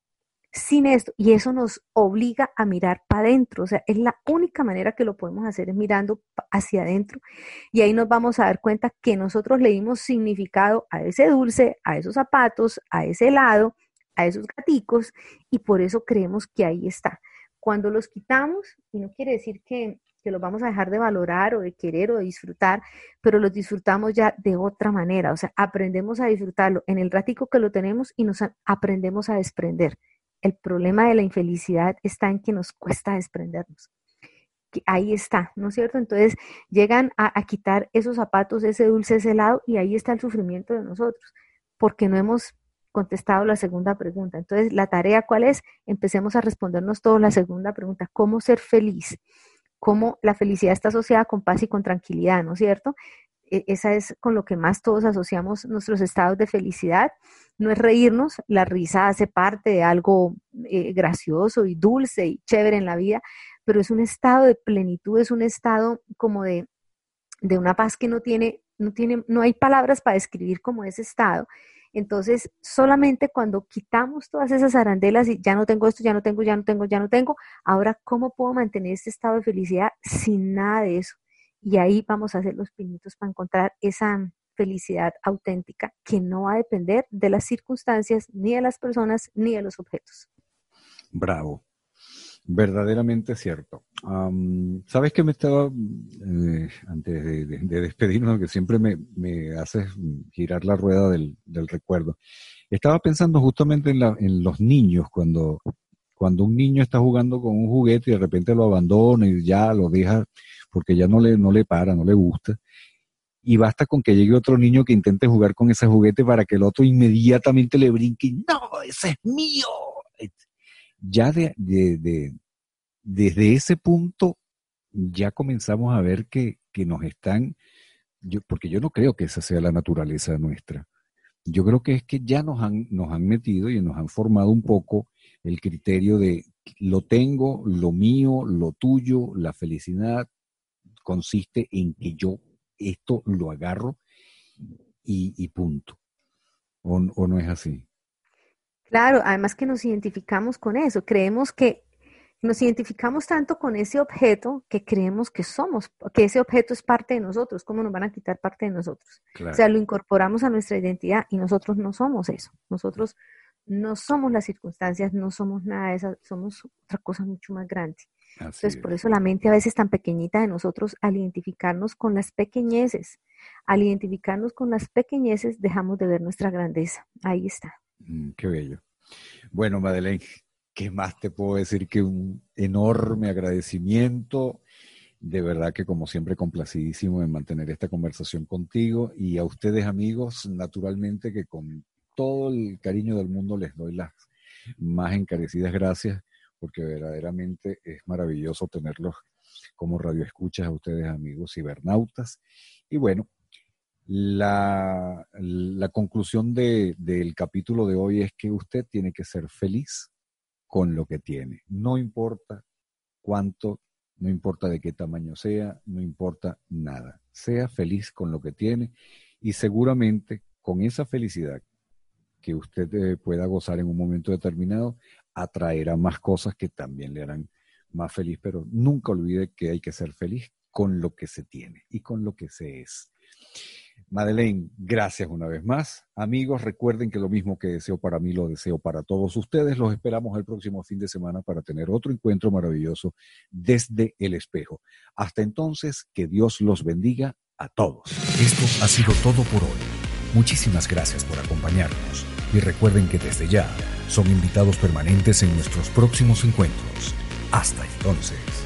Sin esto. Y eso nos obliga a mirar para adentro. O sea, es la única manera que lo podemos hacer es mirando hacia adentro. Y ahí nos vamos a dar cuenta que nosotros le dimos significado a ese dulce, a esos zapatos, a ese helado, a esos gaticos, y por eso creemos que ahí está. Cuando los quitamos, y no quiere decir que, que los vamos a dejar de valorar o de querer o de disfrutar, pero los disfrutamos ya de otra manera. O sea, aprendemos a disfrutarlo en el ratico que lo tenemos y nos aprendemos a desprender. El problema de la infelicidad está en que nos cuesta desprendernos. ahí está, ¿no es cierto? Entonces llegan a, quitar esos zapatos, ese dulce, ese helado, y ahí está el sufrimiento de nosotros, porque no hemos contestado la segunda pregunta. Entonces, la tarea cuál es? Empecemos a respondernos todos la segunda pregunta, ¿cómo ser feliz? ¿Cómo la felicidad está asociada con paz y con tranquilidad, ¿no es cierto? E, esa es con lo que más todos asociamos nuestros estados de felicidad. No es reírnos, la risa hace parte de algo eh, gracioso y dulce y chévere en la vida, pero es un estado de plenitud, es un estado como de, de una paz que no tiene, no tiene, no hay palabras para describir como ese estado. Entonces, solamente cuando quitamos todas esas arandelas y ya no tengo esto, ya no tengo, ya no tengo, ya no tengo, ahora, ¿cómo puedo mantener este estado de felicidad sin nada de eso? Y ahí vamos a hacer los pinitos para encontrar esa felicidad auténtica que no va a depender de las circunstancias, ni de las personas, ni de los objetos. Bravo. Verdaderamente cierto. Sabes que me estaba, eh, antes de, despedirnos, que siempre me, me haces girar la rueda del, recuerdo, estaba pensando justamente en, en, los niños, cuando, cuando un niño está jugando con un juguete y de repente lo abandona y ya lo deja porque ya no le, no le para, no le gusta. Y basta con que llegue otro niño que intente jugar con ese juguete para que el otro inmediatamente le brinque, no, ese es mío. Ya de, de, desde ese punto ya comenzamos a ver que, que nos están, yo, porque yo no creo que esa sea la naturaleza nuestra. Yo creo que es que ya nos han, nos han metido y nos han formado un poco el criterio de lo tengo, lo mío, lo tuyo, la felicidad consiste en que yo esto lo agarro y, punto. O, ¿O no es así? Claro, además que nos identificamos con eso, creemos que nos identificamos tanto con ese objeto que creemos que somos, que ese objeto es parte de nosotros, ¿cómo nos van a quitar parte de nosotros? O sea, lo incorporamos a nuestra identidad y nosotros no somos eso. Nosotros no somos las circunstancias, no somos nada de eso, somos otra cosa mucho más grande. Entonces, por eso la mente a veces tan pequeñita de nosotros, al identificarnos con las pequeñeces, al identificarnos con las pequeñeces, dejamos de ver nuestra grandeza. Ahí está. Mm, qué bello. Bueno, Madeleine, ¿qué más te puedo decir que un enorme agradecimiento? De verdad que como siempre complacidísimo en mantener esta conversación contigo y a ustedes amigos, naturalmente que con todo el cariño del mundo les doy las más encarecidas gracias porque verdaderamente es maravilloso tenerlos como radioescuchas a ustedes amigos cibernautas. Y bueno, la, la conclusión de, del capítulo de hoy es que usted tiene que ser feliz con lo que tiene. No importa cuánto, no importa de qué tamaño sea, no importa nada. Sea feliz con lo que tiene y seguramente con esa felicidad que usted eh, pueda gozar en un momento determinado, atraerá más cosas que también le harán más feliz, pero nunca olvide que hay que ser feliz con lo que se tiene y con lo que se es. Madeleine, gracias una vez más. Amigos, recuerden que lo mismo que deseo para mí, lo deseo para todos ustedes. Los esperamos el próximo fin de semana para tener otro encuentro maravilloso desde el espejo. Hasta entonces, que Dios los bendiga a todos. Esto ha sido todo por hoy. Muchísimas gracias por acompañarnos y recuerden que desde ya son invitados permanentes en nuestros próximos encuentros. Hasta entonces.